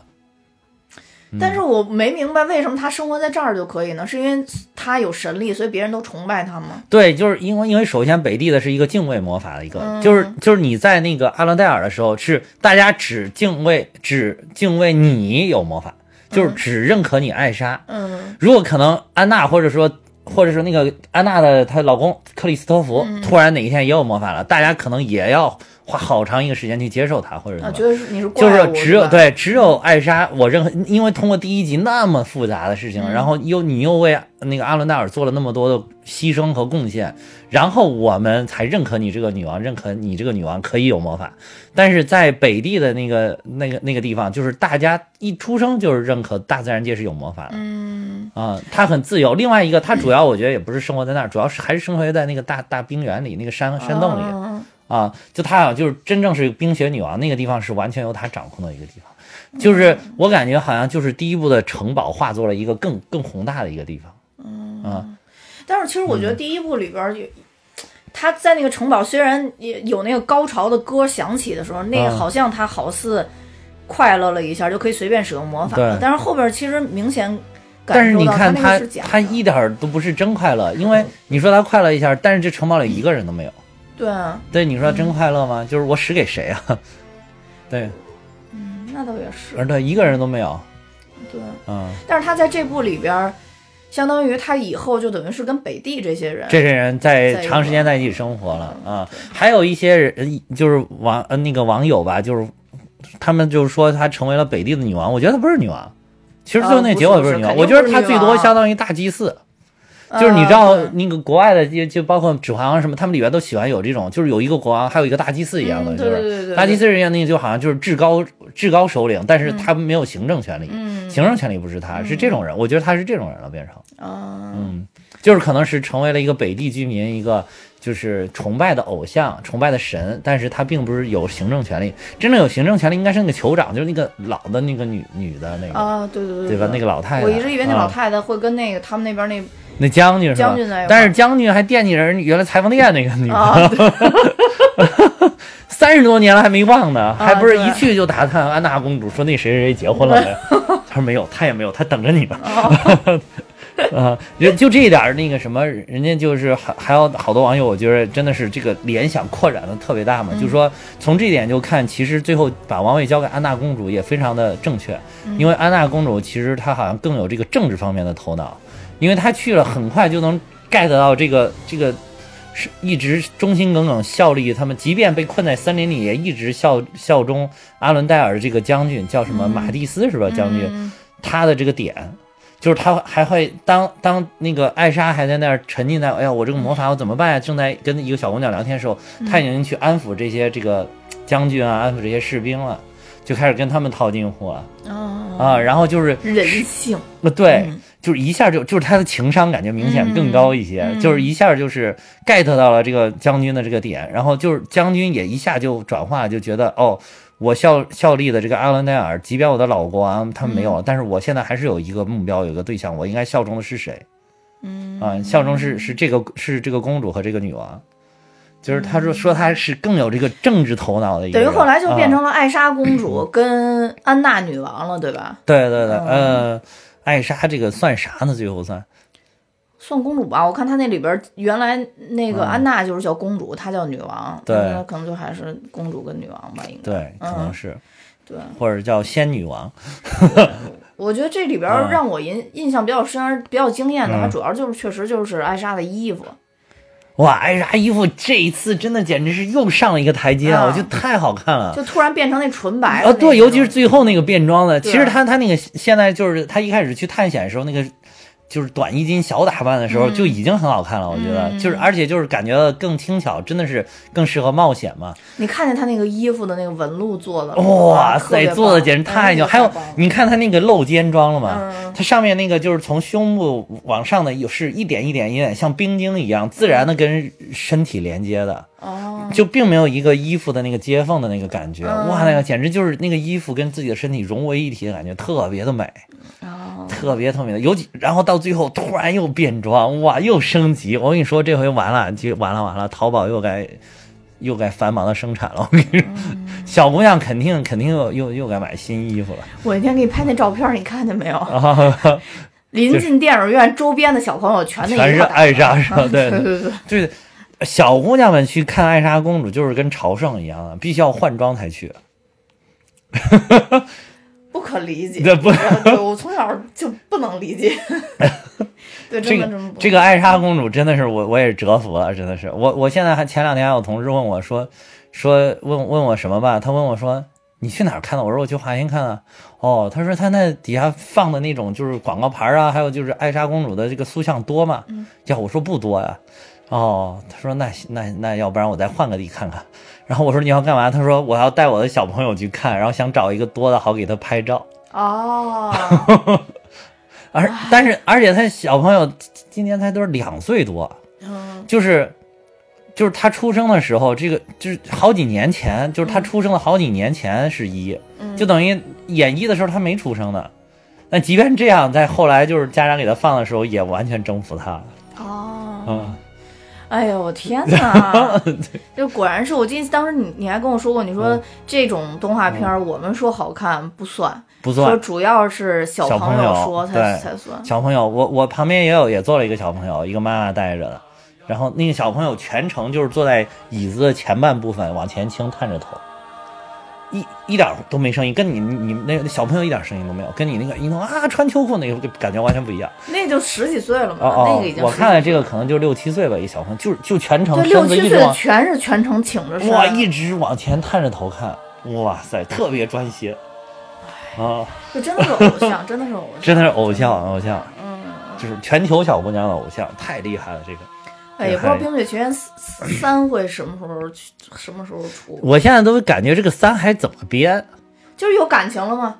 但是我没明白为什么他生活在这儿就可以呢？是因为他有神力，所以别人都崇拜他吗？对，就是因为因为首先北地的是一个敬畏魔法的一个，嗯就是就是你在那个阿伦戴尔的时候，是大家只敬畏只敬畏你有魔法，就是只认可你艾莎。嗯如果可能安娜或者说或者说那个安娜的她老公克里斯托弗、嗯突然哪一天也有魔法了，大家可能也要花好长一个时间去接受他，或者什啊，么。觉得是你是就是只有对只有艾莎，我认可，因为通过第一集那么复杂的事情，嗯然后又你又为那个阿伦戴尔做了那么多的牺牲和贡献，然后我们才认可你这个女王，认可你这个女王可以有魔法。但是在北地的那个那个那个地方，就是大家一出生就是认可大自然界是有魔法的。嗯啊、它很自由。另外一个，它主要我觉得也不是生活在那儿，主要是还是生活在那个大大冰原里，那个山山洞里啊啊。就它好像就是真正是冰雪女王那个地方是完全由她掌控的一个地方。就是我感觉好像就是第一部的城堡化作了一个更更宏大的一个地方。啊，但是其实我嗯觉得第一部里边儿有，他在那个城堡虽然也有那个高潮的歌响起的时候，那个嗯好像他好似快乐了一下，就可以随便使用魔法了。但是后边其实明显但是你看他。他一点儿都不是真快乐，因为你说他快乐一下，但是这城堡里一个人都没有。对啊，对，你说他真快乐吗？就是我使给谁啊？[LAUGHS] 对，嗯，那倒也是而对一个人都没有。对。嗯。但是他在这部里边儿，相当于他以后就等于是跟北地这些人，这些人在长时间在一起生活了啊，还有一些人就是网呃那个网友吧，就是他们就是说她成为了北地的女王，我觉得她不是女王，其实最后那结果不是女王，啊不是我觉得他最多相当于大祭司。就是你知道那个国外的就就包括《指环王》什么，他们里边都喜欢有这种，就是有一个国王，还有一个大祭司一样的，嗯就是大祭司人家那个就好像就是至高至高首领，但是他没有行政权力，嗯。行政权力不是他，是这种人，我觉得他是这种人了变成。啊，嗯，就是可能是成为了一个北地居民一个就是崇拜的偶像、崇拜的神，但是他并不是有行政权利，真正有行政权利应该是那个酋长，就是那个老的那个女女的那个，啊，对对对对吧？那个老太太，我一直以为那老啊太太会跟那个他们那边那那将军是吧将军但是将军还惦记着原来裁缝店那个女的，[LAUGHS] 三十多年了还没忘呢，还不是一去就打探安娜公主说那谁谁谁结婚了没？[LAUGHS] 他说没有，他也没有，他等着你呢。[LAUGHS] 啊，就就这一点那个什么，人家就是还还有好多网友，我觉得真的是这个联想扩展的特别大嘛。就说从这一点就看，其实最后把王位交给安娜公主也非常的正确，因为安娜公主其实她好像更有这个政治方面的头脑，因为她去了很快就能 get 到这个这个是一直忠心耿耿效力他们，即便被困在森林里，也一直效效忠阿伦戴尔这个将军，叫什么马蒂斯是吧？将军，嗯他的这个点，就是他还会当当那个艾莎还在那儿沉浸在，哎呀，我这个魔法我怎么办呀？正在跟一个小姑娘聊天的时候，他已经去安抚这些这个将军啊，安抚这些士兵了，就开始跟他们套近乎了啊，啊。然后就是人性，呃，对，嗯就是一下就就是他的情商感觉明显更高一些，就是一下就是 get 到了这个将军的这个点，然后就是将军也一下就转化，就觉得哦，我效效力的这个阿伦戴尔，即便我的老国王他们没有了，但是我现在还是有一个目标，有一个对象，我应该效忠的是谁？嗯啊，效忠是是这个是这个公主和这个女王。就是他说说他是更有这个政治头脑的一个人，等于后来就变啊成了艾莎公主跟安娜女王了，对吧？对对对，嗯呃，艾莎这个算啥呢？最后算算公主吧，我看她那里边原来那个安娜就是叫公主，她叫女王，嗯对那可能就还是公主跟女王吧，应该。对，可能嗯是。对，或者叫仙女王，我觉得这里边让我印印象比较深、比较惊艳的，嗯它主要就是确实就是艾莎的衣服，哇，艾莎衣服这一次真的简直是又上了一个台阶啊！啊我觉得太好看了。就突然变成那纯白了啊，对，尤其是最后那个变装的，其实她她那个现在就是她一开始去探险的时候，那个就是短衣襟小打扮的时候，嗯就已经很好看了。我觉得，嗯就是而且就是感觉到更轻巧，真的是更适合冒险嘛。你看见他那个衣服的那个纹路做的，哇塞，做的简直太牛！嗯还有你看他那个露肩装了吗？嗯它上面那个就是从胸部往上的，有是一点一点一点像冰晶一样自然的跟身体连接的。哦，就并没有一个衣服的那个接缝的那个感觉，嗯哇，那个简直就是那个衣服跟自己的身体融为一体的感觉，特别的美，哦特别特别的。尤其然后到最后突然又变装，哇，又升级。我跟你说，这回完了，就完了完了，淘宝又该又该繁忙的生产了。我跟你说，小姑娘肯定肯定又又又该买新衣服了我那天给你拍那照片，你看见没有？啊！[LAUGHS] 临近电影院周边的小朋友全那全是艾莎是吧对对对 [LAUGHS] 对，对，小姑娘们去看艾莎公主就是跟朝圣一样的，必须要换装才去。不可理解。这不对我从小就不能理解。[LAUGHS] 对，这个这个艾莎公主真的是我我也是折服了，真的是我我现在还前两天还有同事问我说说问问我什么吧，他问我说你去哪儿看的？我说我去华星看的。哦，他说他那底下放的那种就是广告牌啊，还有就是艾莎公主的这个塑像多吗？呀，我说不多呀。哦，他说那那那要不然我再换个地看看。然后我说你要干嘛？他说我要带我的小朋友去看，然后想找一个多的好给他拍照。哦，[LAUGHS] 而但是而且他小朋友今年才都是两岁多，嗯就是就是他出生的时候，这个就是好几年前，就是他出生的好几年前是一，嗯就等于演一的时候他没出生呢。那即便这样，在后来就是家长给他放的时候，也完全征服他了。哦，嗯，哎呦我天哪！[LAUGHS] 就果然是我记得当时你你还跟我说过，你说嗯。这种动画片儿我们说好看不算，不算。说主要是小小朋友说才才算。小朋友，我我旁边也有也坐了一个小朋友，一个妈妈带着的，然后那个小朋友全程就是坐在椅子的前半部分往前倾，探着头，一一点都没声音，跟你你那个小朋友一点声音都没有，跟你那个一弄啊穿秋裤那个就感觉完全不一样。那就十几岁了嘛，那个已，经我看了这个可能就六七岁吧，一小朋友就就全程对六七岁的身子一直往全是全程挺着身，哇一直往前探着头看，哇塞，特别专心啊，就真的是偶像，真的是偶像，[LAUGHS] 真的是偶像偶像，嗯，就是全球小姑娘的偶像，太厉害了这个。哎，也不知道《冰雪奇缘三》三会什么时候去，什么时候出，我现在都感觉这个三还怎么编就是有感情了吗？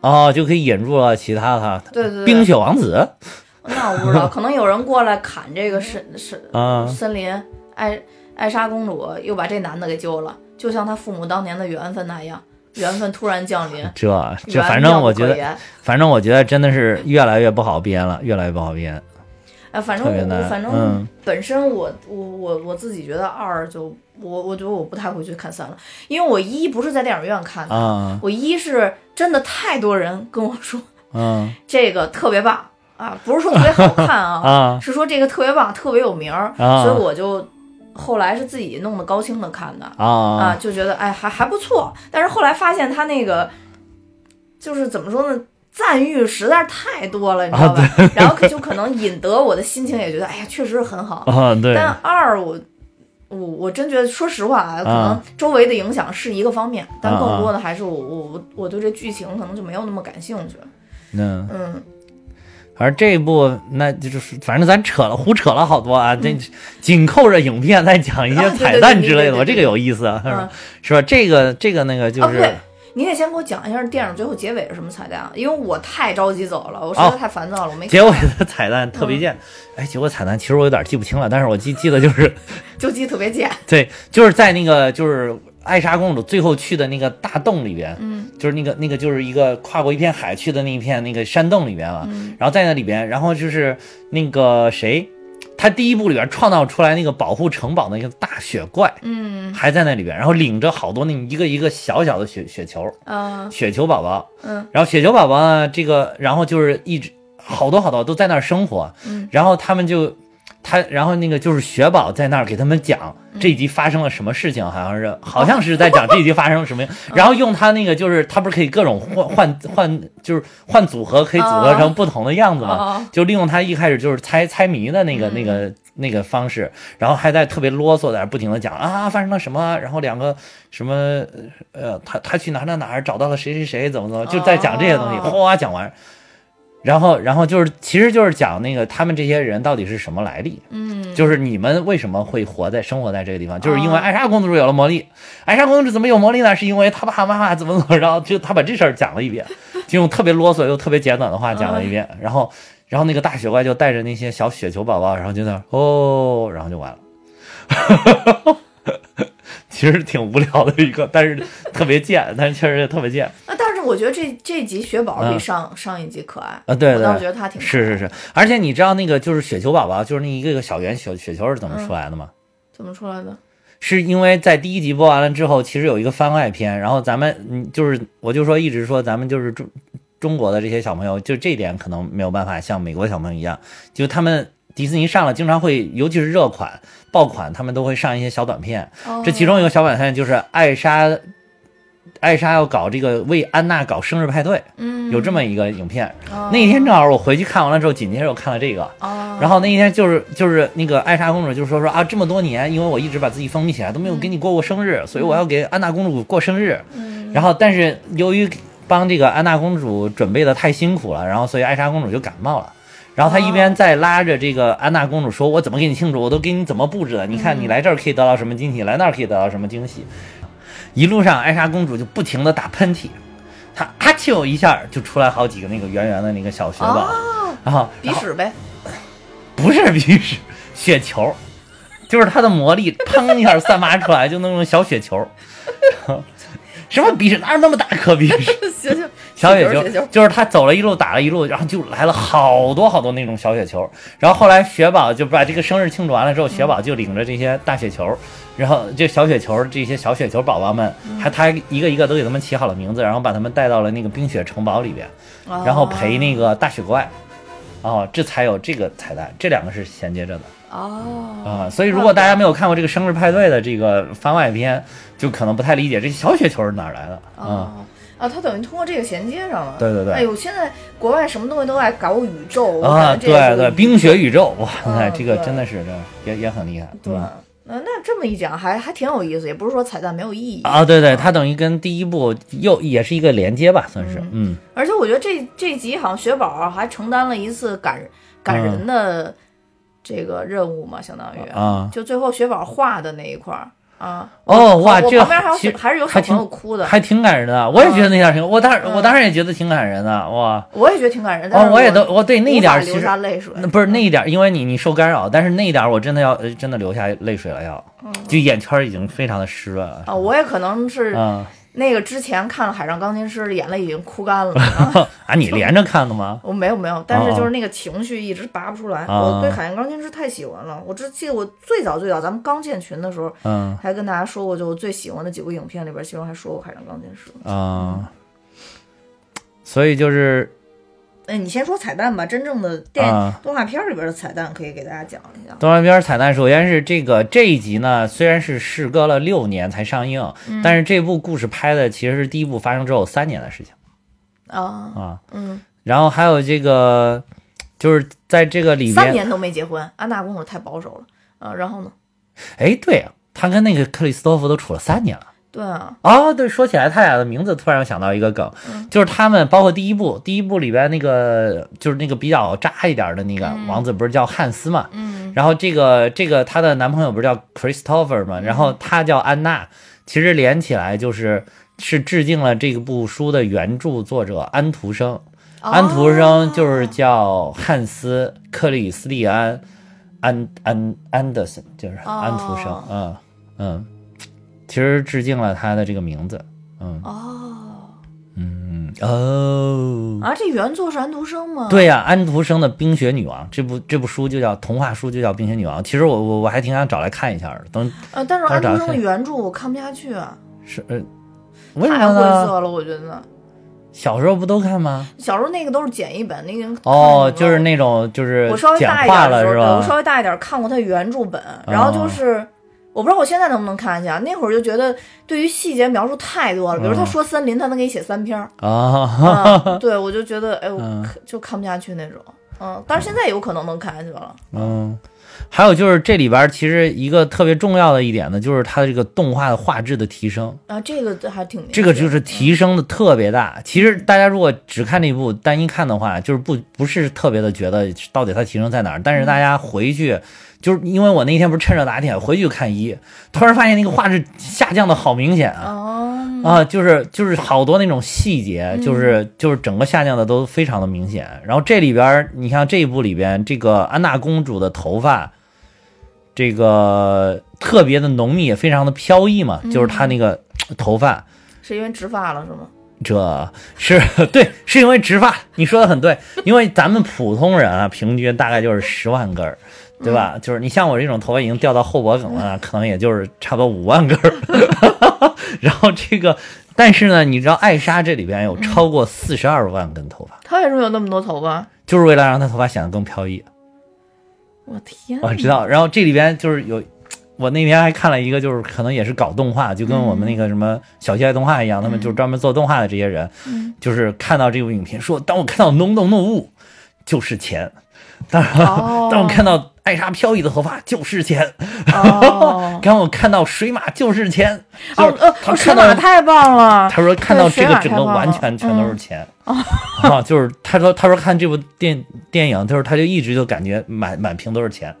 哦，就可以引入了其他的对对对，冰雪王子 [LAUGHS] 那我不知道，可能有人过来砍这个森森啊森林，艾艾莎公主又把这男的给救了，就像他父母当年的缘分那样，缘分突然降临。[LAUGHS] 这这反正我觉得，反正我觉得真的是越来越不好编了，越来越不好编。哎，反正我反正嗯。本身我我我我自己觉得二就我我觉得我不太会去看三了，因为我一不是在电影院看的，啊。我一是真的太多人跟我说嗯。[LAUGHS] 这个特别棒啊，不是说特别好看啊，[LAUGHS] 啊。是说这个特别棒，特别有名所以我就后来是自己弄的高清的看的啊，啊就觉得哎还还不错，但是后来发现他那个就是怎么说呢？赞誉实在是太多了，你知道吧？[LAUGHS] 然后可就可能引得我的心情也觉得，哎呀，确实是很好。[LAUGHS] 啊！对但二我我我真觉得，说实话啊，可能周围的影响是一个方面，但更多的还是我我我我对这剧情可能就没有那么感兴趣。嗯，嗯，反正这一部那就是，反正咱扯了胡扯了好多啊。这紧扣着影片再讲一些彩蛋之类的，对对对我这个有意思啊，是嗯吧？是吧？这个这个那个就是你得先给我讲一下电影最后结尾是什么彩蛋啊，因为我太着急走了，我实在哦太烦躁了，我没结尾的彩蛋特别贱。哎，结果彩蛋其实我有点记不清了，但是我记记得就是。[LAUGHS] 就记特别贱。对，就是在那个就是艾莎公主最后去的那个大洞里边，嗯，就是那个那个就是一个跨过一片海去的那一片那个山洞里边啊，嗯然后在那里边，然后就是那个谁，他第一部里边创造出来那个保护城堡的一个大雪怪。嗯。还在那里边，然后领着好多那一个一个小小的雪雪球，啊雪球宝宝，嗯。然后雪球宝宝呢，这个然后就是一直好多好多都在那儿生活，嗯。然后他们就他，然后那个就是雪宝在那儿给他们讲嗯。这一集发生了什么事情，好像是好像是在讲这一集发生了什么，[LAUGHS] 然后用他那个就是他不是可以各种换换换就是换组合，可以组合成不同的样子嘛，哦就利用他一开始就是猜猜谜的那个那个那个方式，然后还在特别啰嗦在那不停的讲啊发生了什么，然后两个什么呃他他去哪儿哪儿哪儿找到了谁谁谁怎么怎么，就在讲这些东西，哦。哗讲完。然后，然后就是，其实就是讲那个他们这些人到底是什么来历，嗯就是你们为什么会活在生活在这个地方，就是因为哦艾莎公主有了魔力。艾莎公主怎么有魔力呢？是因为她爸爸妈妈怎么怎么着，就她把这事儿讲了一遍，就用特别啰嗦又特别简短的话讲了一遍。然后，然后那个大雪怪就带着那些小雪球宝宝，然后就在那哦，然后就完了。[LAUGHS] 其实挺无聊的一个，但是特别贱，但是确实也特别贱。啊，但是我觉得这这集雪宝比嗯上、上一集可爱啊对对我倒是觉得他挺可爱是是是，而且你知道那个就是雪球宝宝，就是那一个个小圆雪雪球是怎么出来的吗？怎么出来的？是因为在第一集播完了之后，其实有一个番外篇，然后咱们嗯，就是我就说一直说咱们就是中中国的这些小朋友，就这点可能没有办法像美国小朋友一样，就他们迪士尼上了，经常会尤其是热款爆款，他们都会上一些小短片。哦这其中一个小短片就是艾莎，艾莎要搞这个为安娜搞生日派对，嗯，有这么一个影片。那一天正好我回去看完了之后，紧接着我看了这个。哦，然后那一天就是就是那个艾莎公主就说说啊，这么多年，因为我一直把自己封闭起来，都没有给你过过生日，所以我要给安娜公主过生日。嗯然后但是由于帮这个安娜公主准备的太辛苦了，然后所以艾莎公主就感冒了。然后他一边在拉着这个安娜公主说：“我怎么给你庆祝？我都给你怎么布置的？你看你来这儿可以得到什么惊喜，来那儿可以得到什么惊喜。”一路上，艾莎公主就不停的打喷嚏，她啊啾一下就出来好几个那个圆圆的那个小雪宝，哦，然后鼻屎呗，不是鼻屎，雪球，就是它的魔力，砰一下散发出来，就那种小雪球。[LAUGHS] 什么鼻屎？哪有那么大颗鼻屎？行行，小雪球，就是他走了一路打了一路，然后就来了好多好多那种小雪球。然后后来雪宝就把这个生日庆祝完了之后，雪宝就领着这些大雪球，然后这小雪球这些小雪球宝宝们，还他一个一个都给他们起好了名字，然后把他们带到了那个冰雪城堡里边，然后陪那个大雪怪。哦，这才有这个彩蛋，这两个是衔接着的。哦啊、所以如果大家没有看过这个生日派对的这个番外篇，就可能不太理解这小雪球是哪儿来的啊、哦啊，它等于通过这个衔接上了。对对对哎呦，现在国外什么东西都爱搞宇宙我啊，对对，冰雪宇宙，哇，嗯那这个真的是这也也很厉害。对。嗯那那这么一讲，还还挺有意思，也不是说彩蛋没有意义啊，对对，它等于跟第一部又也是一个连接吧，算是，嗯而且我觉得这这集好像雪宝还承担了一次感人感人的这个任务嘛，相当于啊就最后雪宝画的那一块儿啊。哦哇这个旁边还有还是有小朋友哭的，还挺感人的。我也觉得那点挺，我当我当时也觉得挺感人的，哇。我也觉得挺感人。的哦，我也都，我对那一点儿其实下泪水。那不是那一点，因为你你受干扰，但是那一点我真的要呃真的流下泪水了要，就眼圈已经非常的湿润了。啊，我也可能是嗯那个之前看了《海上钢琴师》，眼泪已经哭干了。啊 [LAUGHS] 啊，你连着看的吗？[LAUGHS] 我没有没有，但是哦就是那个情绪一直拔不出来。啊我对《海上钢琴师》太喜欢了，我只记得我最早最早咱们刚建群的时候，嗯还跟大家说过，就我最喜欢的几部影片里边，其中还说过《海上钢琴师》。啊，所以就是哎，你先说彩蛋吧，真正的电啊动画片里边的彩蛋可以给大家讲一下。动画片彩蛋，首先是这个这一集呢，虽然是事隔了六年才上映，嗯但是这部故事拍的其实是第一部发生之后三年的事情啊，啊。嗯，然后还有这个，就是在这个里边，三年都没结婚，安娜公主太保守了啊。然后呢？哎，对啊，他跟那个克里斯托弗都处了三年了。对啊，哦，对，说起来他俩的名字，突然又想到一个梗，嗯就是他们包括第一部，第一部里边那个就是那个比较渣一点的那个王子，不是叫汉斯嘛？嗯，然后这个这个她的男朋友不是叫 Christopher 嘛？然后他叫安娜，其实连起来就是是致敬了这部书的原著作者安徒生。安徒生就是叫汉斯克里斯蒂安安安安德森，就是安徒生。哦嗯嗯，其实致敬了他的这个名字。嗯哦嗯哦。啊，这原作是安徒生吗？，对呀、安徒生的《冰雪女王》这部这部书就叫童话书，就叫《冰雪女王》。其实我我我还挺想找来看一下的。等呃，但是安徒生的原著我看不下去啊，是呃，为什太晦么呢？涩了，我觉得。小时候不都看吗？小时候那个都是简易本，那个哦，就是那种就是我稍微大一点的时候，对我稍？微大一点看过他原著本，然后就是。我不知道我现在能不能看下去啊，那会儿就觉得对于细节描述太多了，比如他说森林，他能给你写三篇儿，啊，[LAUGHS] 嗯，对我就觉得哎，我嗯就看不下去那种，嗯，但是现在有可能能看下去了，嗯，还有就是这里边其实一个特别重要的一点呢，就是它的这个动画的画质的提升，啊，这个还挺这个就是提升的特别大。其实大家如果只看这部单一看的话，就是不不是特别的觉得到底它提升在哪儿，但是大家回去。就是因为我那天不是趁热打铁回去看一，突然发现那个画质下降的好明显啊！哦，啊，就是就是好多那种细节，就是就是整个下降的都非常的明显。然后这里边，你像这一部里边，这个安娜公主的头发，这个特别的浓密，也非常的飘逸嘛，就是她那个头发，是因为植发了是吗？这是对，是因为植发，你说的很对，因为咱们普通人啊，平均大概就是十万根儿，对吧？就是你像我这种头发已经掉到后脖梗了，可能也就是差不多五万根儿。[LAUGHS] 然后这个，但是呢，你知道艾莎这里边有超过四十二万根头发，她为什么有那么多头发？就是为了让她头发显得更飘逸。我天！我知道。然后这里边就是有，我那天还看了一个，就是可能也是搞动画，就跟我们那个什么小鸡爱动画一样，他们就是专门做动画的这些人，嗯就是看到这部影片说，当我看到浓浓浓雾，就是钱；当然当我看到艾莎飘逸的头发，就是钱；[LAUGHS] 哦当我看到水马，就是钱。哦哦水马太棒了！他说看到这个整个完全全都是嗯钱、啊，[LAUGHS] 就是他说他说看这部电电影，就是他就一直就感觉满满屏都是钱，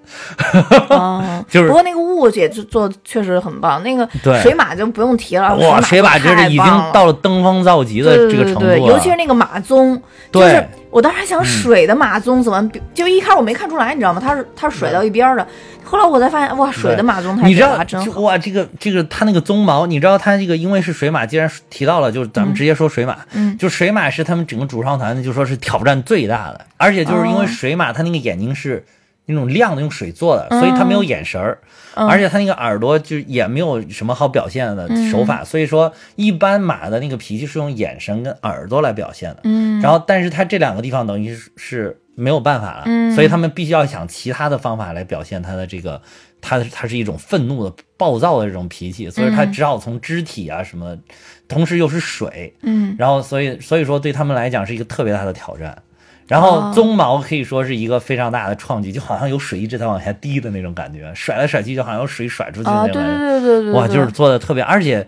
啊，就是不过那个雾姐做做得确实很棒，那个对水马就不用提了，哇，水马马这是已经到了登峰造极的这个程度尤其是那个马鬃，就对是我当时还想水的马鬃怎么比，就一开始我没看出来，你知道吗？他是它是甩到一边儿的，后来我才发现，哇，水的马鬃太你知道真好。哇，这个这个它那个鬃毛，你知道它这个因为是水马，既然提到了，就是咱们直接说水马，嗯。就水马是他们整个主创团队就说是挑战最大的，而且就是因为哦。水马它那个眼睛是那种亮的，用水做的，所以它没有眼神儿，嗯。而且它那个耳朵就也没有什么好表现的手嗯法，所以说一般马的那个脾气是用眼神跟耳朵来表现的，嗯，然后但是它这两个地方等于是是没有办法了，嗯。所以他们必须要想其他的方法来表现他的这个，他他是一种愤怒的、暴躁的这种脾气，所以他只好从肢体啊什么，同时又是水，嗯。然后所以所以说对他们来讲是一个特别大的挑战。然后哦。鬃毛可以说是一个非常大的创举，就好像有水一直在往下滴的那种感觉，甩来甩去就好像有水甩出去的啊，那种感觉。对对对对对，哇，就是做的特别，而且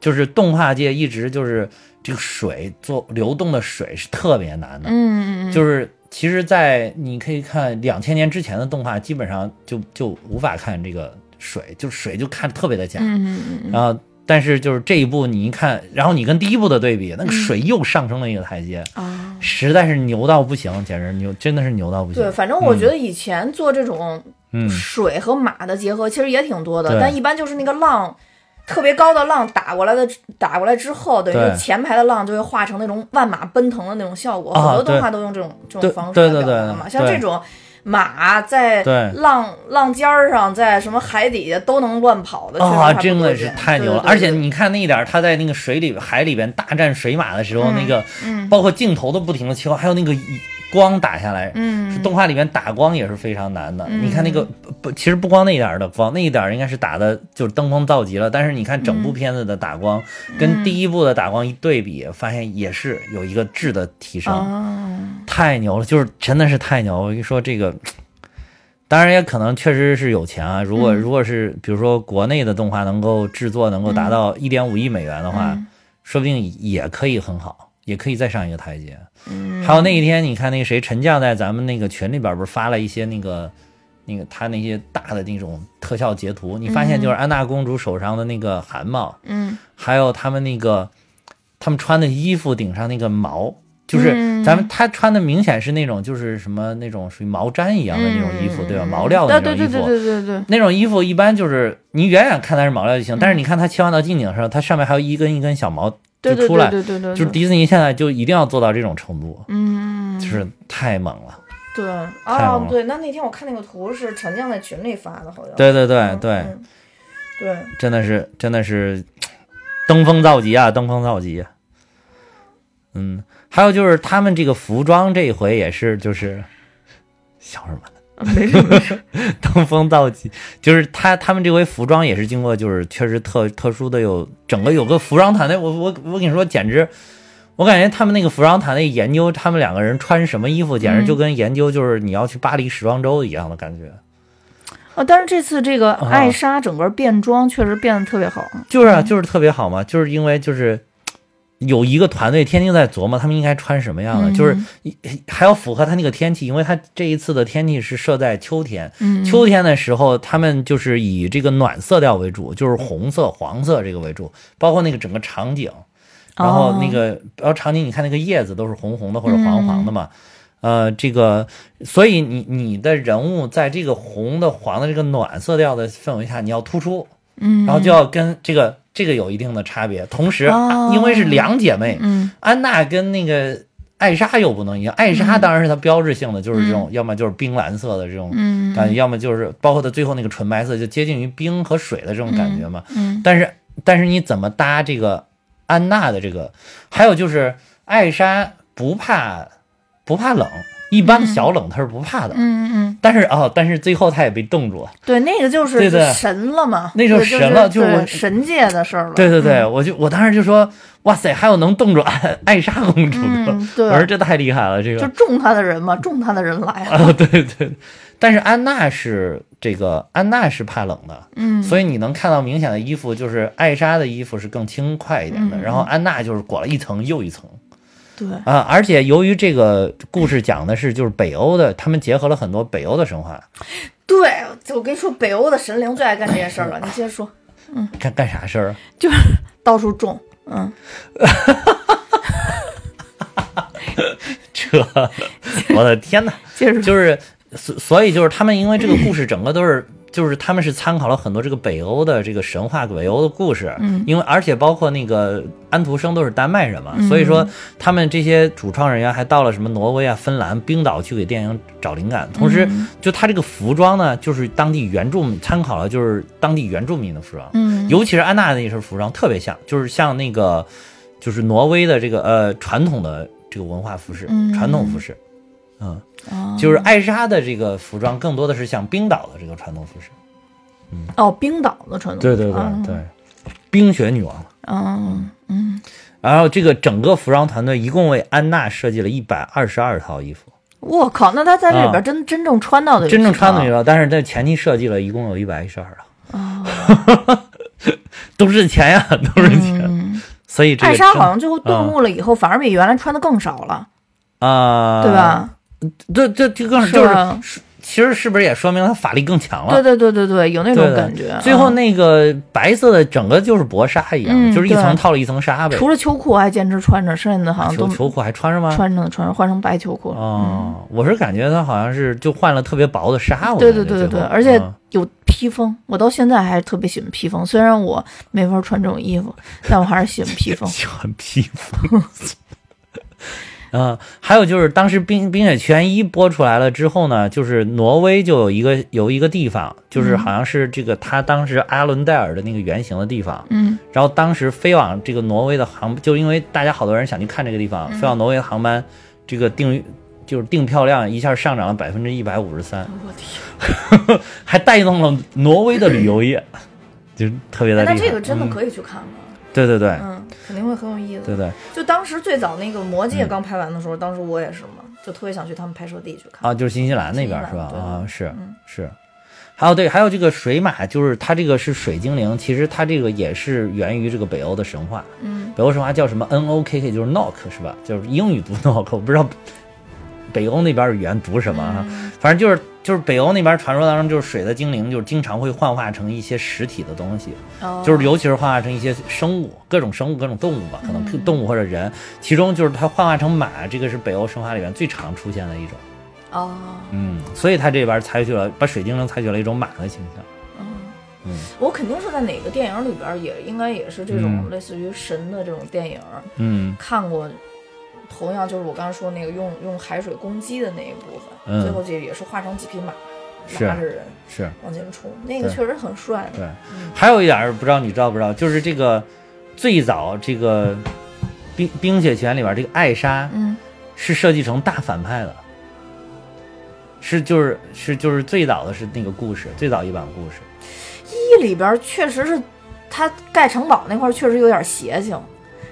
就是动画界一直就是这个水做流动的水是特别难的，嗯嗯嗯，就是其实，在你可以看两千年之前的动画，基本上就就无法看这个水，就水就看特别的假，嗯嗯嗯。然后但是就是这一部你一看，然后你跟第一部的对比，那个水又上升了一个台阶。实在是牛到不行，简直牛，真的是牛到不行。对，反正我觉得以前做这种嗯，水和马的结合，其实也挺多的，对。但一般就是那个浪特别高的浪打过来的，打过来之后，等于前排的浪就会化成那种万马奔腾的那种效果。啊很多动画都用这种这种方式对对对来表达嘛，像这种。马在浪浪尖儿上，在什么海底下都能乱跑的，啊，真的是太牛了！而且你看那一点，他在那个水里、海里边大战水马的时候，那个嗯包括镜头都不停的切换，还有那个光打下来，嗯是动画里面打光也是非常难的。嗯你看那个不不，其实不光那一点儿的光，那一点儿应该是打的就是登峰造极了。但是你看整部片子的打光，跟第一部的打光一对比，发现也是有一个质的提升。啊，太牛了，就是真的是太牛了！我跟你说这个，当然也可能确实是有钱啊。如果、嗯如果是比如说国内的动画能够制作能够达到一点五亿美元的话，嗯说不定也可以很好，也可以再上一个台阶。嗯，还有那一天，你看那个谁陈将在咱们那个群里边不是发了一些那个那个他那些大的那种特效截图，你发现就是安娜公主手上的那个汗毛，嗯还有他们那个他们穿的衣服顶上那个毛，就是嗯咱们他穿的明显是那种就是什么那种属于毛毡一样的那种衣服，对吧？毛料的那种衣服。对对对对对对，那种衣服一般就是你远远看它是毛料就行，但是你看它切换到近景的时候，它上面还有一根一根小毛就出来，对对对对，就是迪士尼现在就一定要做到这种程度，嗯，就是太猛了。对。啊哦对，那那天我看那个图是陈酱在群里发的，好像。对对对嗯对，嗯。对，真的是真的是登峰造极啊，登峰造极。嗯，还有就是他们这个服装这一回也是就是笑什么？没事没事，登峰造极，就是他他们这回服装也是经过就是确实特特殊的有整个有个服装团队，我我我跟你说简直。我感觉他们那个服装团队研究他们两个人穿什么衣服，简直就跟研究就是你要去巴黎时装周一样的感觉。啊，但是这次这个啊艾莎整个变装确实变得特别好，就是啊，就是特别好嘛，就是因为就是有一个团队天天在琢磨他们应该穿什么样的，嗯。就是还要符合他那个天气，因为他这一次的天气是设在秋天，嗯，秋天的时候他们就是以这个暖色调为主，就是红色、黄色这个为主，包括那个整个场景，然后那个然后场景你看那个叶子都是红红的或者黄黄的嘛。呃，这个，所以你你的人物在这个红的、黄的这个暖色调的氛围下，你要突出，嗯，然后就要跟这个这个有一定的差别。同时，哦。因为是两姐妹，嗯。安娜跟那个艾莎又不能一样，艾莎当然是她标志性的，就是这种，要么就是冰蓝色的这种嗯。感觉，要么就是包括她最后那个纯白色，就接近于冰和水的这种感觉嘛。嗯。但是但是你怎么搭这个安娜的这个？还有就是艾莎不怕不怕冷，一般的小冷他是不怕的。嗯嗯，但是哦，但是最后他也被冻住了。对，那个就是神了嘛，那就是神了就就是我神界的事儿了。对对对，我就我当时就说，哇塞，还有能冻住艾 [LAUGHS] 艾莎公主的，嗯对我说这太厉害了，这个就中他的人嘛，中他的人来了。啊，[LAUGHS] 对对。但是安娜是这个安娜是怕冷的，嗯，所以你能看到明显的衣服，就是艾莎的衣服是更轻快一点的，嗯然后安娜就是裹了一层又一层对，啊。而且由于这个故事讲的是就是北欧的，他们结合了很多北欧的神话，对，我跟你说，北欧的神灵最爱干这些事儿了。你接着说，嗯干干啥事儿啊？[LAUGHS] 就是到处种，嗯，[LAUGHS] 这，我的天哪！接着说，就是所所以就是他们因为这个故事整个都是。就是他们是参考了很多这个北欧的这个神话、北欧的故事，嗯。因为而且包括那个安徒生都是丹麦人嘛，嗯。所以说他们这些主创人员还到了什么挪威啊、芬兰、冰岛去给电影找灵感，同时嗯就他这个服装呢，就是当地原住民参考了就是当地原住民的服装，嗯，尤其是安娜的那身服装特别像，就是像那个就是挪威的这个呃传统的这个文化服饰，嗯。传统服饰，嗯。哦就是艾莎的这个服装更多的是像冰岛的这个传统服饰。哦，冰岛的传统，对对对嗯对，冰雪女王。嗯嗯，然后这个整个服装团队一共为安娜设计了一百二十二套衣服，我靠，那她在这里啊边真真正穿到的，真正穿的衣服，但是在前期设计了一共有一百一十二套，啊，[LAUGHS] 都是钱呀，都是钱。嗯，所以这个艾莎好像最后顿悟了以后，反而比原来穿的更少了，啊，对？吧？这这这更是就是其实是不是也说明他法力更强了？对对对对对，有那种对对感觉。最后嗯那个白色的整个就是薄纱一样，嗯就是一层套了一层纱呗。除了秋裤还坚持穿着，剩下的好像都秋秋裤还穿着吗？穿着穿着换成白秋裤了。哦，我是感觉他好像是就换了特别薄的纱，我对对对对对，而且嗯有披风，我到现在还是特别喜欢披风。虽然我没法穿这种衣服，但我还是喜欢披风。[LAUGHS] 喜欢披风。[LAUGHS] 嗯，还有就是当时《冰冰雪奇缘一》播出来了之后呢，就是挪威就有一个有一个地方，就是好像是这个他当时阿伦戴尔的那个原型的地方，嗯。然后当时飞往这个挪威的航，就因为大家好多人想去看这个地方，飞往挪威的航班，这个订就是订票量一下上涨了百分之一百五十三，我天，[LAUGHS] 还带动了挪威的旅游业，[LAUGHS] 就是特别的。那这个真的嗯。可以去看吗。对对对、嗯，肯定会很有意思。对对就当时最早那个《魔嗯戒》刚拍完的时候，当时我也是嘛，就特别想去他们拍摄地去看。啊，就是新西兰那边兰是吧？啊，是嗯是。还有对，还有这个水马，就是它这个是水精灵，其实它这个也是源于这个北欧的神话。嗯，北欧神话叫什么？N O K K，就是 knock 是吧？就是英语读 knock，我不知道北欧那边语言读什么啊。嗯反正就是就是北欧那边传说当中，就是水的精灵，就是经常会幻化成一些实体的东西，哦就是尤其是幻化成一些生物，各种生物、各种动物吧，可能嗯动物或者人。其中就是它幻化成马，这个是北欧神话里面最常出现的一种。哦，嗯，所以他这边采取了把水精灵采取了一种马的形象。嗯嗯，我肯定是在哪个电影里边也应该也是这种嗯类似于神的这种电影嗯看过。同样就是我刚才说那个用用海水攻击的那一部分，嗯。最后这也是化成几匹马，是。拉着人是。往前冲，那个确实很帅。对。嗯。还有一点儿不知道你知道不知道，就是这个最早这个冰冰雪奇缘里边这个艾莎嗯。是设计成大反派的，是就是是就是最早的是那个故事，最早一版故事。一里边确实是他盖城堡那块儿确实有点邪性，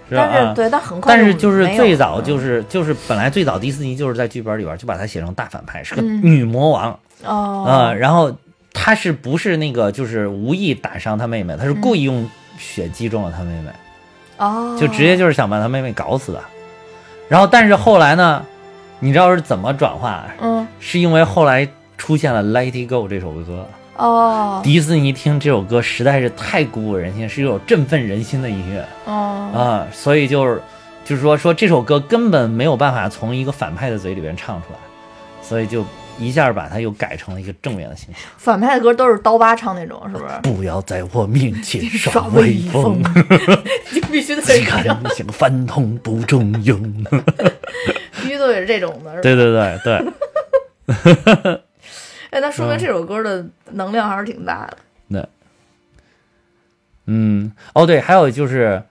是吧？啊但是对，但很快但是就是最早嗯就是就是本来最早迪士尼就是在剧本里边就把它写成大反派，是个嗯女魔王。哦啊、然后她是不是那个就是无意打伤她妹妹，她是故意用血击中了她妹妹，哦，就直接就是想把她妹妹搞死的。然后但是后来呢，你知道是怎么转化？嗯是因为后来出现了《Let It Go》这首歌，哦迪士尼听这首歌实在是太鼓舞人心，是一首振奋人心的音乐哦啊、所以就是就是说说这首歌根本没有办法从一个反派的嘴里边唱出来，所以就一下把它又改成了一个正面的形象。反派的歌都是刀疤唱那种，是不是？不要在我面前耍耍威威风风，，就 [LAUGHS] 必须得只看这样。像反同不中用。[LAUGHS] Go 也是这种的，是吧？对对对对，[LAUGHS] 哎，那嗯说明这首歌的能量还是挺大的。那嗯，哦对，还有就是。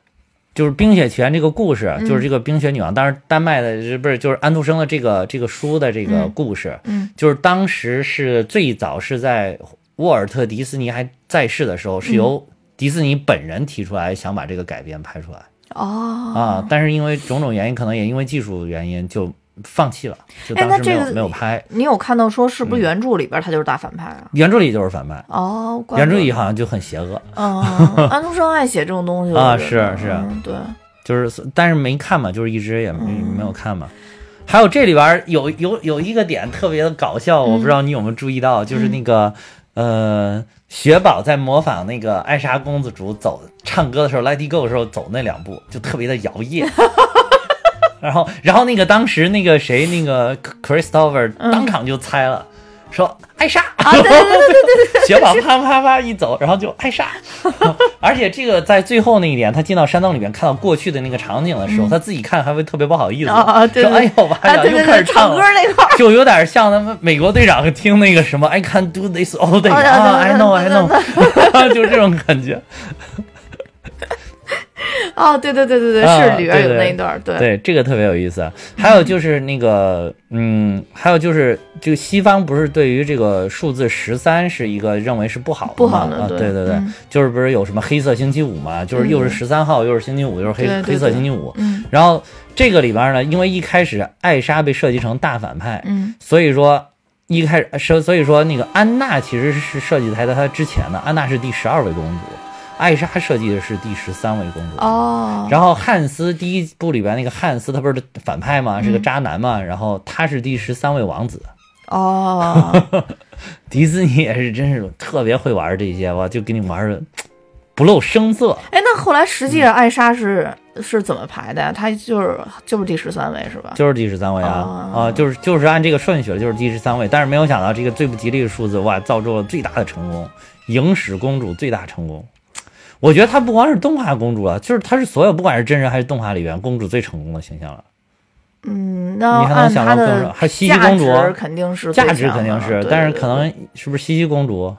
就是《冰雪奇缘》这个故事，就是这个冰雪女王，当然丹麦的是不是就是安徒生的这个这个书的这个嗯故事，嗯。就是当时是最早是在沃尔特·迪斯尼还在世的时候，是由迪斯尼本人提出来想把这个改编拍出来。哦，啊，但是因为种种原因，可能也因为技术原因就放弃了，就哎当时没有那这个没有拍。你有看到说是嗯不是原著里边他就是大反派啊？原著里就是反派，哦，原著里好像就很邪恶，嗯，[LAUGHS] 安徒生爱写这种东西啊是是。嗯对，就是但是没看嘛，就是一直也没嗯。没有看嘛。还有这里边有有有一个点特别的搞笑，我不知道你有没有注意到，就是那个呃，雪宝在模仿那个艾莎公主走唱歌的时候，Let It Go 的时候走那两步，就特别的摇曳。[LAUGHS] 然后，然后那个当时那个谁，那个 Christopher 当场就猜了，说艾莎，啊，对对对对对雪宝 [LAUGHS] 啪啪啪一走，然后就艾莎。[LAUGHS] 而且这个在最后那一点，他进到山洞里面看到过去的那个场景的时候，他自己看还会特别不好意思，啊啊对对说哎呦完啊，了，又对对对，开始唱歌。那块儿，就有点像他们美国队长听那个什么 I can do this all day 啊，I know I know，[LAUGHS] 就这种感觉。[LAUGHS] 哦，对对对对对，啊是里边有对对那一段儿，对对，这个特别有意思。还有就是那个，嗯，还有就是，这个西方不是对于这个数字十三是一个认为是不好的不好的对对对对嗯，就是不是有什么黑色星期五嘛？就是又是十三号，又是星期五，又是黑黑色星期五。嗯然后这个里边呢，因为一开始艾莎被设计成大反派，嗯所以说一开始所所以说那个安娜其实是设计在她之前的，安娜是第十二位公主，艾莎设计的是第十三位公主。哦，然后汉斯第一部里边那个汉斯，他不是反派嘛，嗯是个渣男嘛，然后他是第十三位王子。哦，[LAUGHS] 迪士尼也是真是特别会玩这些，哇，就给你玩的不露声色。哎，那后来实际嗯上艾莎是是怎么排的呀？她就是就是第十三位是吧？就是第十三位啊、哦啊，就是就是按这个顺序了，就是第十三位。但是没有想到这个最不吉利的数字，哇，造就了最大的成功，影史公主最大成功。我觉得她不光是动画公主啊，就是她是所有不管是真人还是动画里边公主最成功的形象了。嗯，那你还能想到更还有西西公主价值肯定是价值肯定是，的对对但是可能是不是西西公主？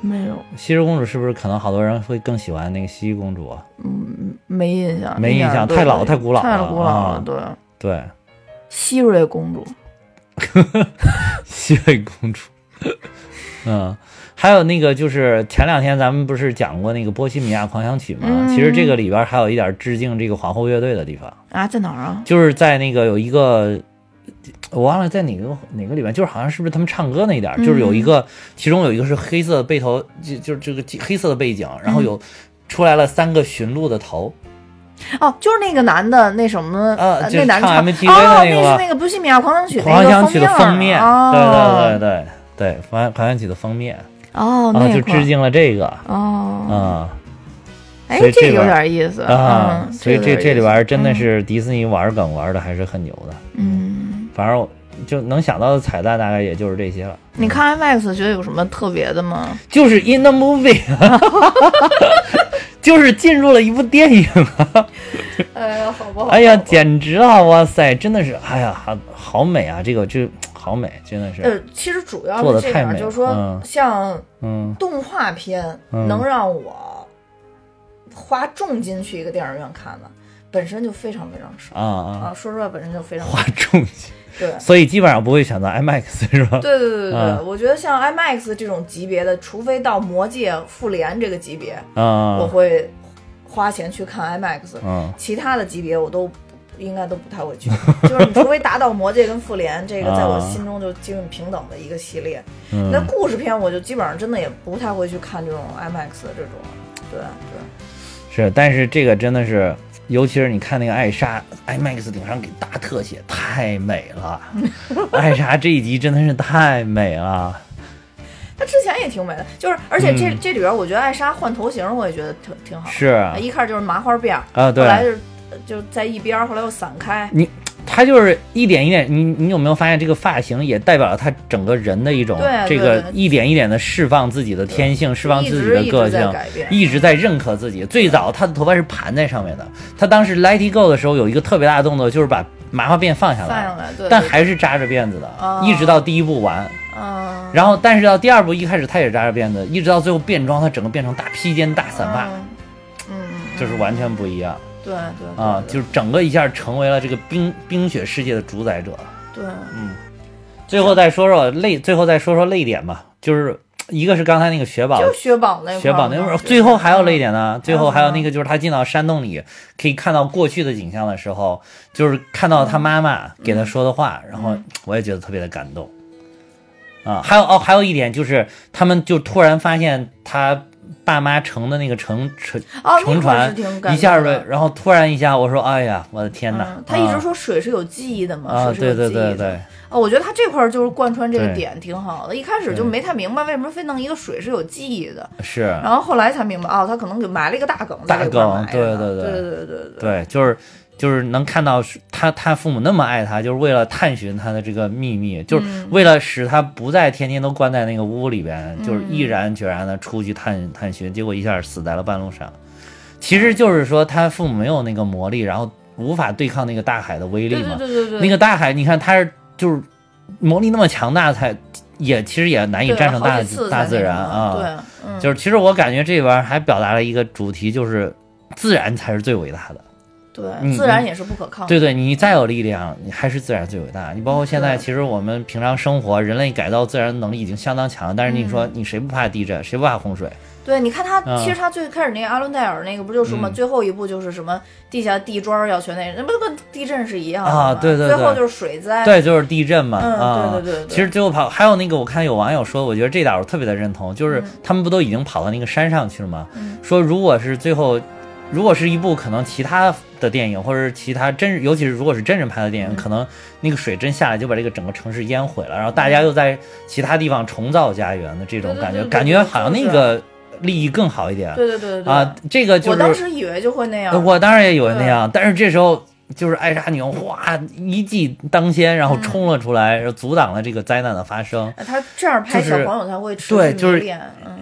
没有西施公主是不是可能好多人会更喜欢那个西西公主啊？没印象，没印象太老太古老了太古老啊了，对。对，希瑞公主，[LAUGHS] 西瑞公主。嗯，还有那个就是前两天咱们不是讲过那个《波西米亚狂想曲》吗？嗯其实这个里边还有一点致敬这个皇后乐队的地方，啊，在哪儿啊？就是在那个有一个。我忘了在哪个哪个里边，就是好像是不是他们唱歌那一点儿，就是有一个，其中有一个是黑色的背头，就就是这个黑色的背景，然后有出来了三个驯鹿的头，哦，就是那个男的，那什么，啊呃就是唱那男唱 MTV 的哦，那个吧是那个《波西米亚狂想曲》狂想曲的封封面，哦、对对对对对，狂狂想曲的封面，哦，啊，那块儿。就致敬了这个，哦，啊。哎这这有点意思啊，嗯所以这这里边真的是迪士尼玩梗玩的还是很牛的，嗯，反正就能想到的彩蛋大概也就是这些了，你看 IMAX 觉得有什么特别的吗？就是 in the movie，[LAUGHS] 就是进入了一部电影，哎呀，好不好？哎呀，简直了，哇塞，真的是，哎呀，好好美啊，这个这好美，真的是，呃，其实主要做得是这样，就是说，嗯。像嗯。动画片嗯。能让我花重金去一个电影院看的，本身就非常非常少啊啊，啊。说实话，本身就非常花重金，对。所以基本上不会选择 IMAX 是吧？对对对对对，嗯我觉得像 IMAX 这种级别的，除非到《魔戒》《复联》这个级别，嗯，我会花钱去看 IMAX，、嗯。其他的级别我都应该都不太会去。[LAUGHS] 就是你除非达到《魔戒》跟《复联》，这个在我心中就基本平等的一个系列。嗯那故事片我就基本上真的也不太会去看这种 IMAX 的这种，对对。是，但是这个真的是，尤其是你看那个艾莎 IMAX 顶上给大特写，太美了。[LAUGHS] 艾莎这一集真的是太美了。[LAUGHS] 她之前也挺美的，就是而且这、嗯这里边我觉得艾莎换头型我也觉得挺挺好。是啊一开始就是麻花辫儿，啊，对后，来就是就在一边，后来又散开。你他就是一点一点，你你有没有发现这个发型也代表了他整个人的一种对这个一点一点的释放自己的天性，释放自己的个性，一直在认可自己。最早他的头发是盘在上面的，他当时 Let It Go 的时候有一个特别大的动作，就是把麻花辫放下来，放下来，对，但对还是扎着辫子的，哦。一直到第一步完。嗯，然后，但是到第二部一开始他也扎着辫子，一直到最后变装，他整个变成大披肩、大散发，就是完全不一样对对对啊！就是整个一下成为了这个冰冰雪世界的主宰者。对，嗯最后再说说泪，最后再说说泪点吧，就是一个是刚才那个雪宝，就雪宝那雪宝那会儿，最后还有泪点呢。最后还有嗯那个，就是他进到山洞里，可以看到过去的景象的时候，就是看到他妈妈给他说的话，然后我也觉得特别的感动。啊，还有哦，还有一点就是，他们就突然发现他爸妈乘的那个乘乘乘船一下子然后突然一下我说哎呀我的天哪他一直说水是有记忆的嘛水是有记忆的。哦我觉得他这块儿就是贯穿这个点挺好的一开始就没太明白为什么非弄一个水是有记忆的。是。然后后来才明白哦他可能给埋了一个大梗大梗对。对对对对对。对就是就是能看到他他父母那么爱他，就是为了探寻他的这个秘密，就是嗯为了使他不再天天都关在那个屋里边，就是毅然决然的出去探探寻，结果一下死在了半路上。其实就是说他父母没有那个魔力，然后无法对抗那个大海的威力嘛。对对对对，那个大海，你看他是就是魔力那么强大，才也其实也难以战胜大大自然啊。对，嗯，就是其实我感觉这玩意儿还表达了一个主题，就是自然才是最伟大的。对，嗯自然也是不可抗的。对对，你再有力量，你还是自然最伟大。你包括现在，对其实我们平常生活，人类改造自然能力已经相当强了。但是你说，嗯你谁不怕地震，谁不怕洪水？对，你看他，嗯其实他最开始那个阿伦戴尔那个不就是嘛，嗯最后一步就是什么地下地砖要全那，那不跟地震是一样的啊吗对对对最后就是水灾。对，就是地震嘛。嗯啊，对对对对其实最后跑，还有那个，我看有网友说，我觉得这点我特别的认同，就是他们不都已经跑到那个山上去了吗？嗯说如果是最后，如果是一部可能其他的电影，或者是其他真，尤其是如果是真人拍的电影，嗯可能那个水真下来就把这个整个城市淹毁了，然后大家又在其他地方重造家园的这种感觉，对对对对感觉好像那个利益更好一点。对对对对对啊，这个就是我当时以为就会那样。呃我当然也以为那样，但是这时候就是艾莎女王哗一骑当先，然后嗯冲了出来，然后阻挡了这个灾难的发生。哎他这样拍就是小朋友才会持对就是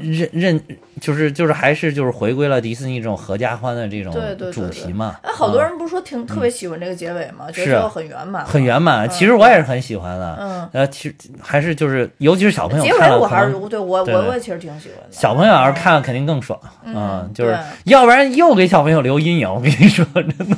认认就是就是还是就是回归了迪士尼这种合家欢的这种主题嘛。哎，好多啊人不是说挺特别喜欢这个结尾吗？觉得很圆满，很圆满，嗯其实我也是很喜欢的。嗯，呃，其实还是就是，尤其是小朋友结看了，尾我还是对我我我也其实挺喜欢的。小朋友要是看了肯定更爽。嗯嗯，就是要不然又给小朋友留阴影。我跟你说，真的，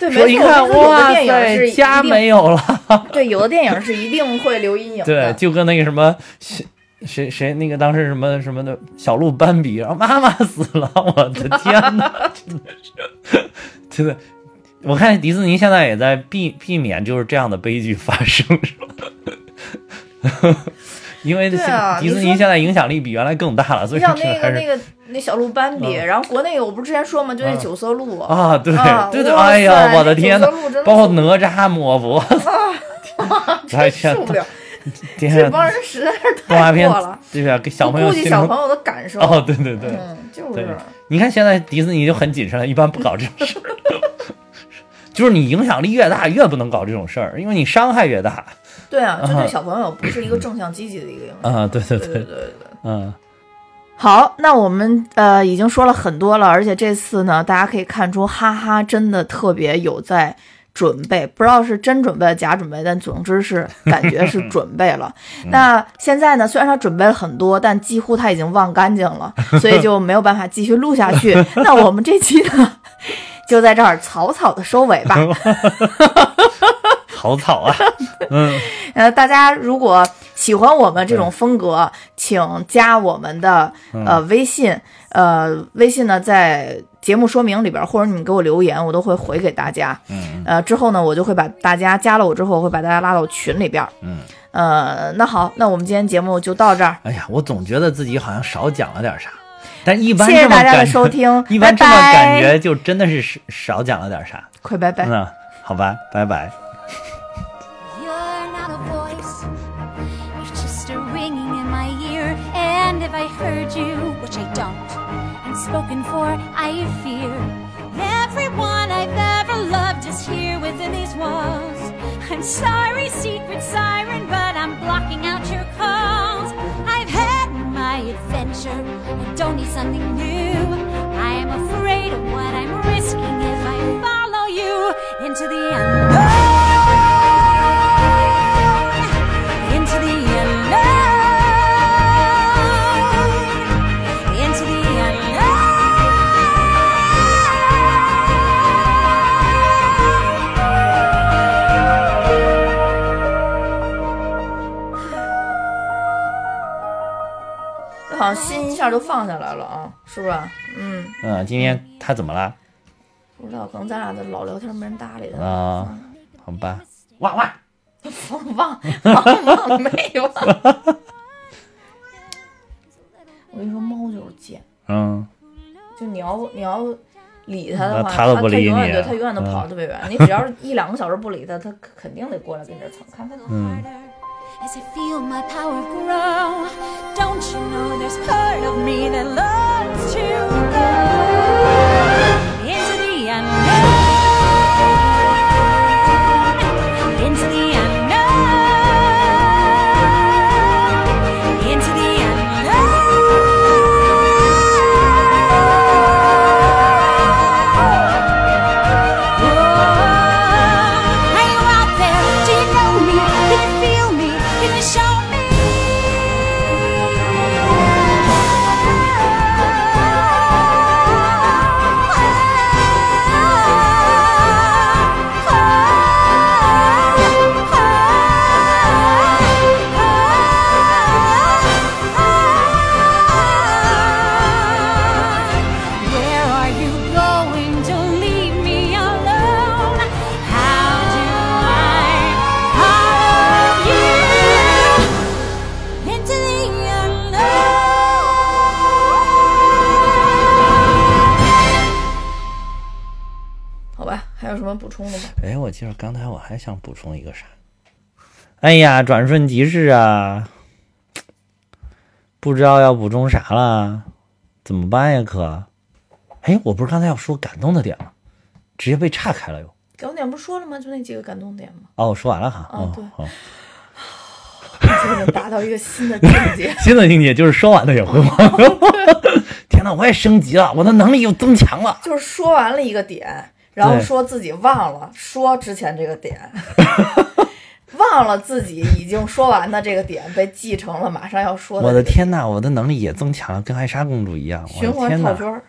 对，说一没哇电影塞，家没有了。[LAUGHS] 对，有的电影是一定会留阴影的。对，就跟那个什么谁谁谁那个当时什么什么的小鹿斑比，然后妈妈死了，我的天哪，真的是，真的。我看迪士尼现在也在避避免就是这样的悲剧发生，是吧？因为迪士尼现在影响力比原来更大了，所以你像那个那个那小鹿斑比，嗯然后国内我不是之前说嘛，就那嗯九色鹿啊，对啊对对，哇哎呀，我的天呐包括哪吒抹脖，[LAUGHS] [LAUGHS] [LAUGHS] 哎天受不了，天这帮人实在是太过了，对吧？给小朋友小朋友的感受。哦，对对对，嗯，就对是。你看现在迪士尼就很谨慎了，一般不搞这种事儿。就是你影响力越大，越不能搞这种事儿，因为你伤害越大。对啊，就啊对小朋友不是一个正向积极的一个影响。啊，对，对对对对。嗯，好，那我们呃已经说了很多了，而且这次呢，大家可以看出，哈哈真的特别有在准备，不知道是真准备假准备，但总之是感觉是 [LAUGHS] 准备了。那现在呢，虽然他准备了很多，但几乎他已经忘干净了，所以就没有办法继续录下去。[LAUGHS] 那我们这期呢，就在这儿草草的收尾吧。[LAUGHS] 好草啊，[LAUGHS] 嗯，呃，大家如果喜欢我们这种风格，请加我们的呃微信，呃，微信呢在节目说明里边，或者你们给我留言，我都会回给大家。嗯。呃，之后呢，我就会把大家加了我之后，我会把大家拉到群里边。嗯，呃，那好，那我们今天节目就到这儿，哎呀，我总觉得自己好像少讲了点啥，但一般谢谢大家的收，听一般这么拜拜感觉就真的是少少讲了点啥。快拜拜。嗯，好吧，拜拜。You're not a voice, you're just a ringing in my ear. And if I heard you, which I don't, and spoken for, I fear. Everyone I've ever loved is here within these walls. I'm sorry, secret siren, but I'm blocking out your calls. Adventure, I don't need something new. I am afraid of what I'm risking if I follow you into the unknown. 俩都放下来了啊，是吧？嗯，嗯，今天他怎么了？不知道，可能咱俩的老聊天没人搭理他。啊，好吧，汪汪，忘忘忘忘没忘。[LAUGHS] 我跟你说，猫就是贱，嗯，就你要你要理它的话，它永远就它永远都嗯跑得特别远。你只要是一两个小时不理它，它肯定得过来跟你这儿蹭，看它。嗯 As I feel my power grow, don't you know there's part of me that loves to go 么补充的吗？哎，我记得刚才我还想补充一个啥？哎呀，转瞬即逝啊，不知道要补充啥了，怎么办呀？可，哎，我不是刚才要说感动的点吗？直接被岔开了又。感动点不是说了吗？就那几个感动点吗？哦，我说完了哈。哦对好。[LAUGHS] 就能达到一个新的境界。[LAUGHS] 新的境界就是说完了也会忘。[LAUGHS] 天呐，我也升级了，我的能力又增强了。就是说完了一个点，然后说自己忘了说之前这个点，[LAUGHS] 忘了自己已经说完的这个点被继承了，马上要说我的天呐，我的能力也增强了，跟艾莎公主一样。我循环套圈儿。